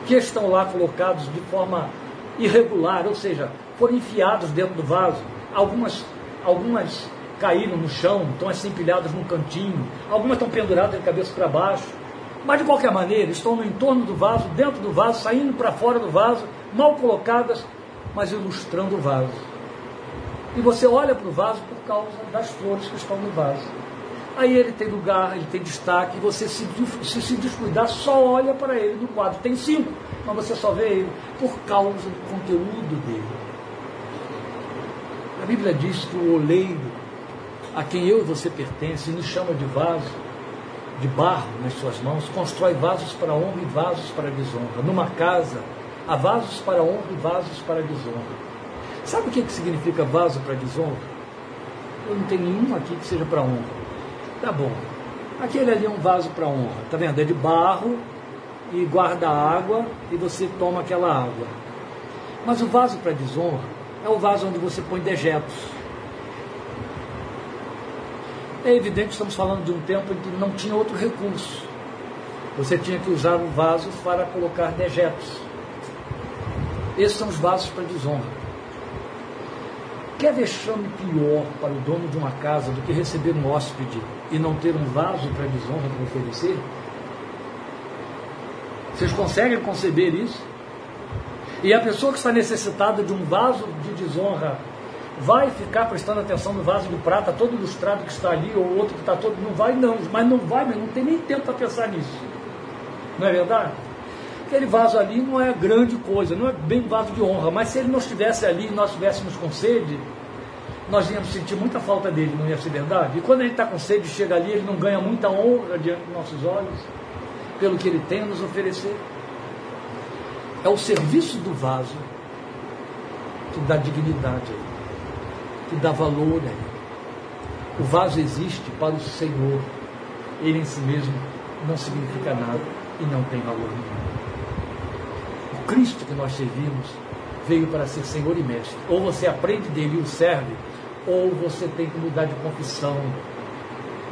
que estão lá colocados de forma irregular, ou seja, foram enfiados dentro do vaso. Algumas, algumas caíram no chão, estão assim empilhadas num cantinho, algumas estão penduradas de cabeça para baixo. Mas de qualquer maneira, estão no entorno do vaso, dentro do vaso, saindo para fora do vaso, mal colocadas, mas ilustrando o vaso. E você olha para o vaso por causa das flores que estão no vaso. Aí ele tem lugar, ele tem destaque, e você se, se, se descuidar, só olha para ele no quadro. Tem cinco, mas você só vê ele por causa do conteúdo dele. A Bíblia diz que o oleiro, a quem eu e você pertencem, nos chama de vaso, de barro nas suas mãos, constrói vasos para honra e vasos para desonra. Numa casa, há vasos para honra e vasos para desonra. Sabe o que, que significa vaso para desonra? Eu não tenho nenhum aqui que seja para honra. Tá bom. Aquele ali é um vaso para honra. Tá vendo? É de barro e guarda água e você toma aquela água. Mas o vaso para desonra é o vaso onde você põe dejetos. É evidente que estamos falando de um tempo em que não tinha outro recurso. Você tinha que usar o vaso para colocar dejetos. Esses são os vasos para desonra. Quer vexame pior para o dono de uma casa do que receber um hóspede e não ter um vaso para desonra para oferecer? Vocês conseguem conceber isso? E a pessoa que está necessitada de um vaso de desonra vai ficar prestando atenção no vaso de prata todo ilustrado que está ali, ou outro que está todo. Não vai, não, mas não vai, mas não tem nem tempo para pensar nisso. Não é verdade? Aquele vaso ali não é grande coisa, não é bem vaso de honra, mas se ele não estivesse ali e nós estivéssemos com sede, nós íamos sentir muita falta dele, não ia ser verdade? E quando gente está com sede, chega ali, ele não ganha muita honra diante dos nossos olhos, pelo que ele tem a nos oferecer. É o serviço do vaso que dá dignidade a ele, que dá valor a ele. O vaso existe para o Senhor, ele em si mesmo não significa nada e não tem valor nenhum Cristo que nós servimos veio para ser Senhor e Mestre. Ou você aprende dele e o serve, ou você tem que mudar de confissão.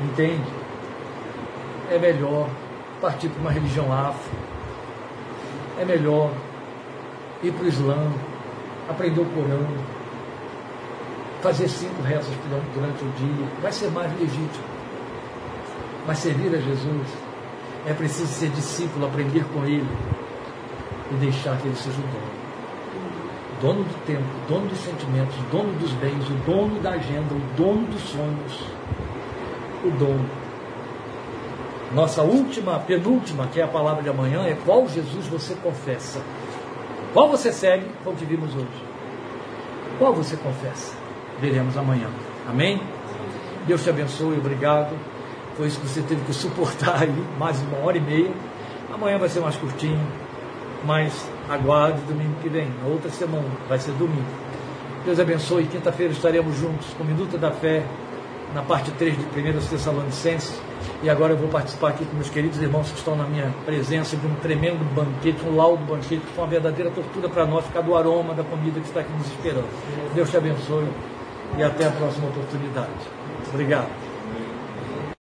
Entende? É melhor partir para uma religião afro. É melhor ir para o Islã, aprender o Corão, fazer cinco rezas durante o dia. Vai ser mais legítimo. Mas servir a Jesus é preciso ser discípulo, aprender com Ele e deixar que Ele seja o dono. Dono do tempo, dono dos sentimentos, dono dos bens, o dono da agenda, o dono dos sonhos, o dono. Nossa última, penúltima, que é a palavra de amanhã, é qual Jesus você confessa. Qual você segue, como que vimos hoje. Qual você confessa? Veremos amanhã. Amém? Deus te abençoe, obrigado. Foi isso que você teve que suportar (laughs) aí, mais uma hora e meia. Amanhã vai ser mais curtinho, mas aguarde domingo que vem, outra semana, vai ser domingo. Deus abençoe. Quinta-feira estaremos juntos com Minuto da Fé, na parte 3 de 1 Tessalonicenses. E agora eu vou participar aqui com meus queridos irmãos que estão na minha presença de um tremendo banquete, um laudo banquete, que foi uma verdadeira tortura para nós, ficar do aroma da comida que está aqui nos esperando. Deus te abençoe e até a próxima oportunidade. Obrigado.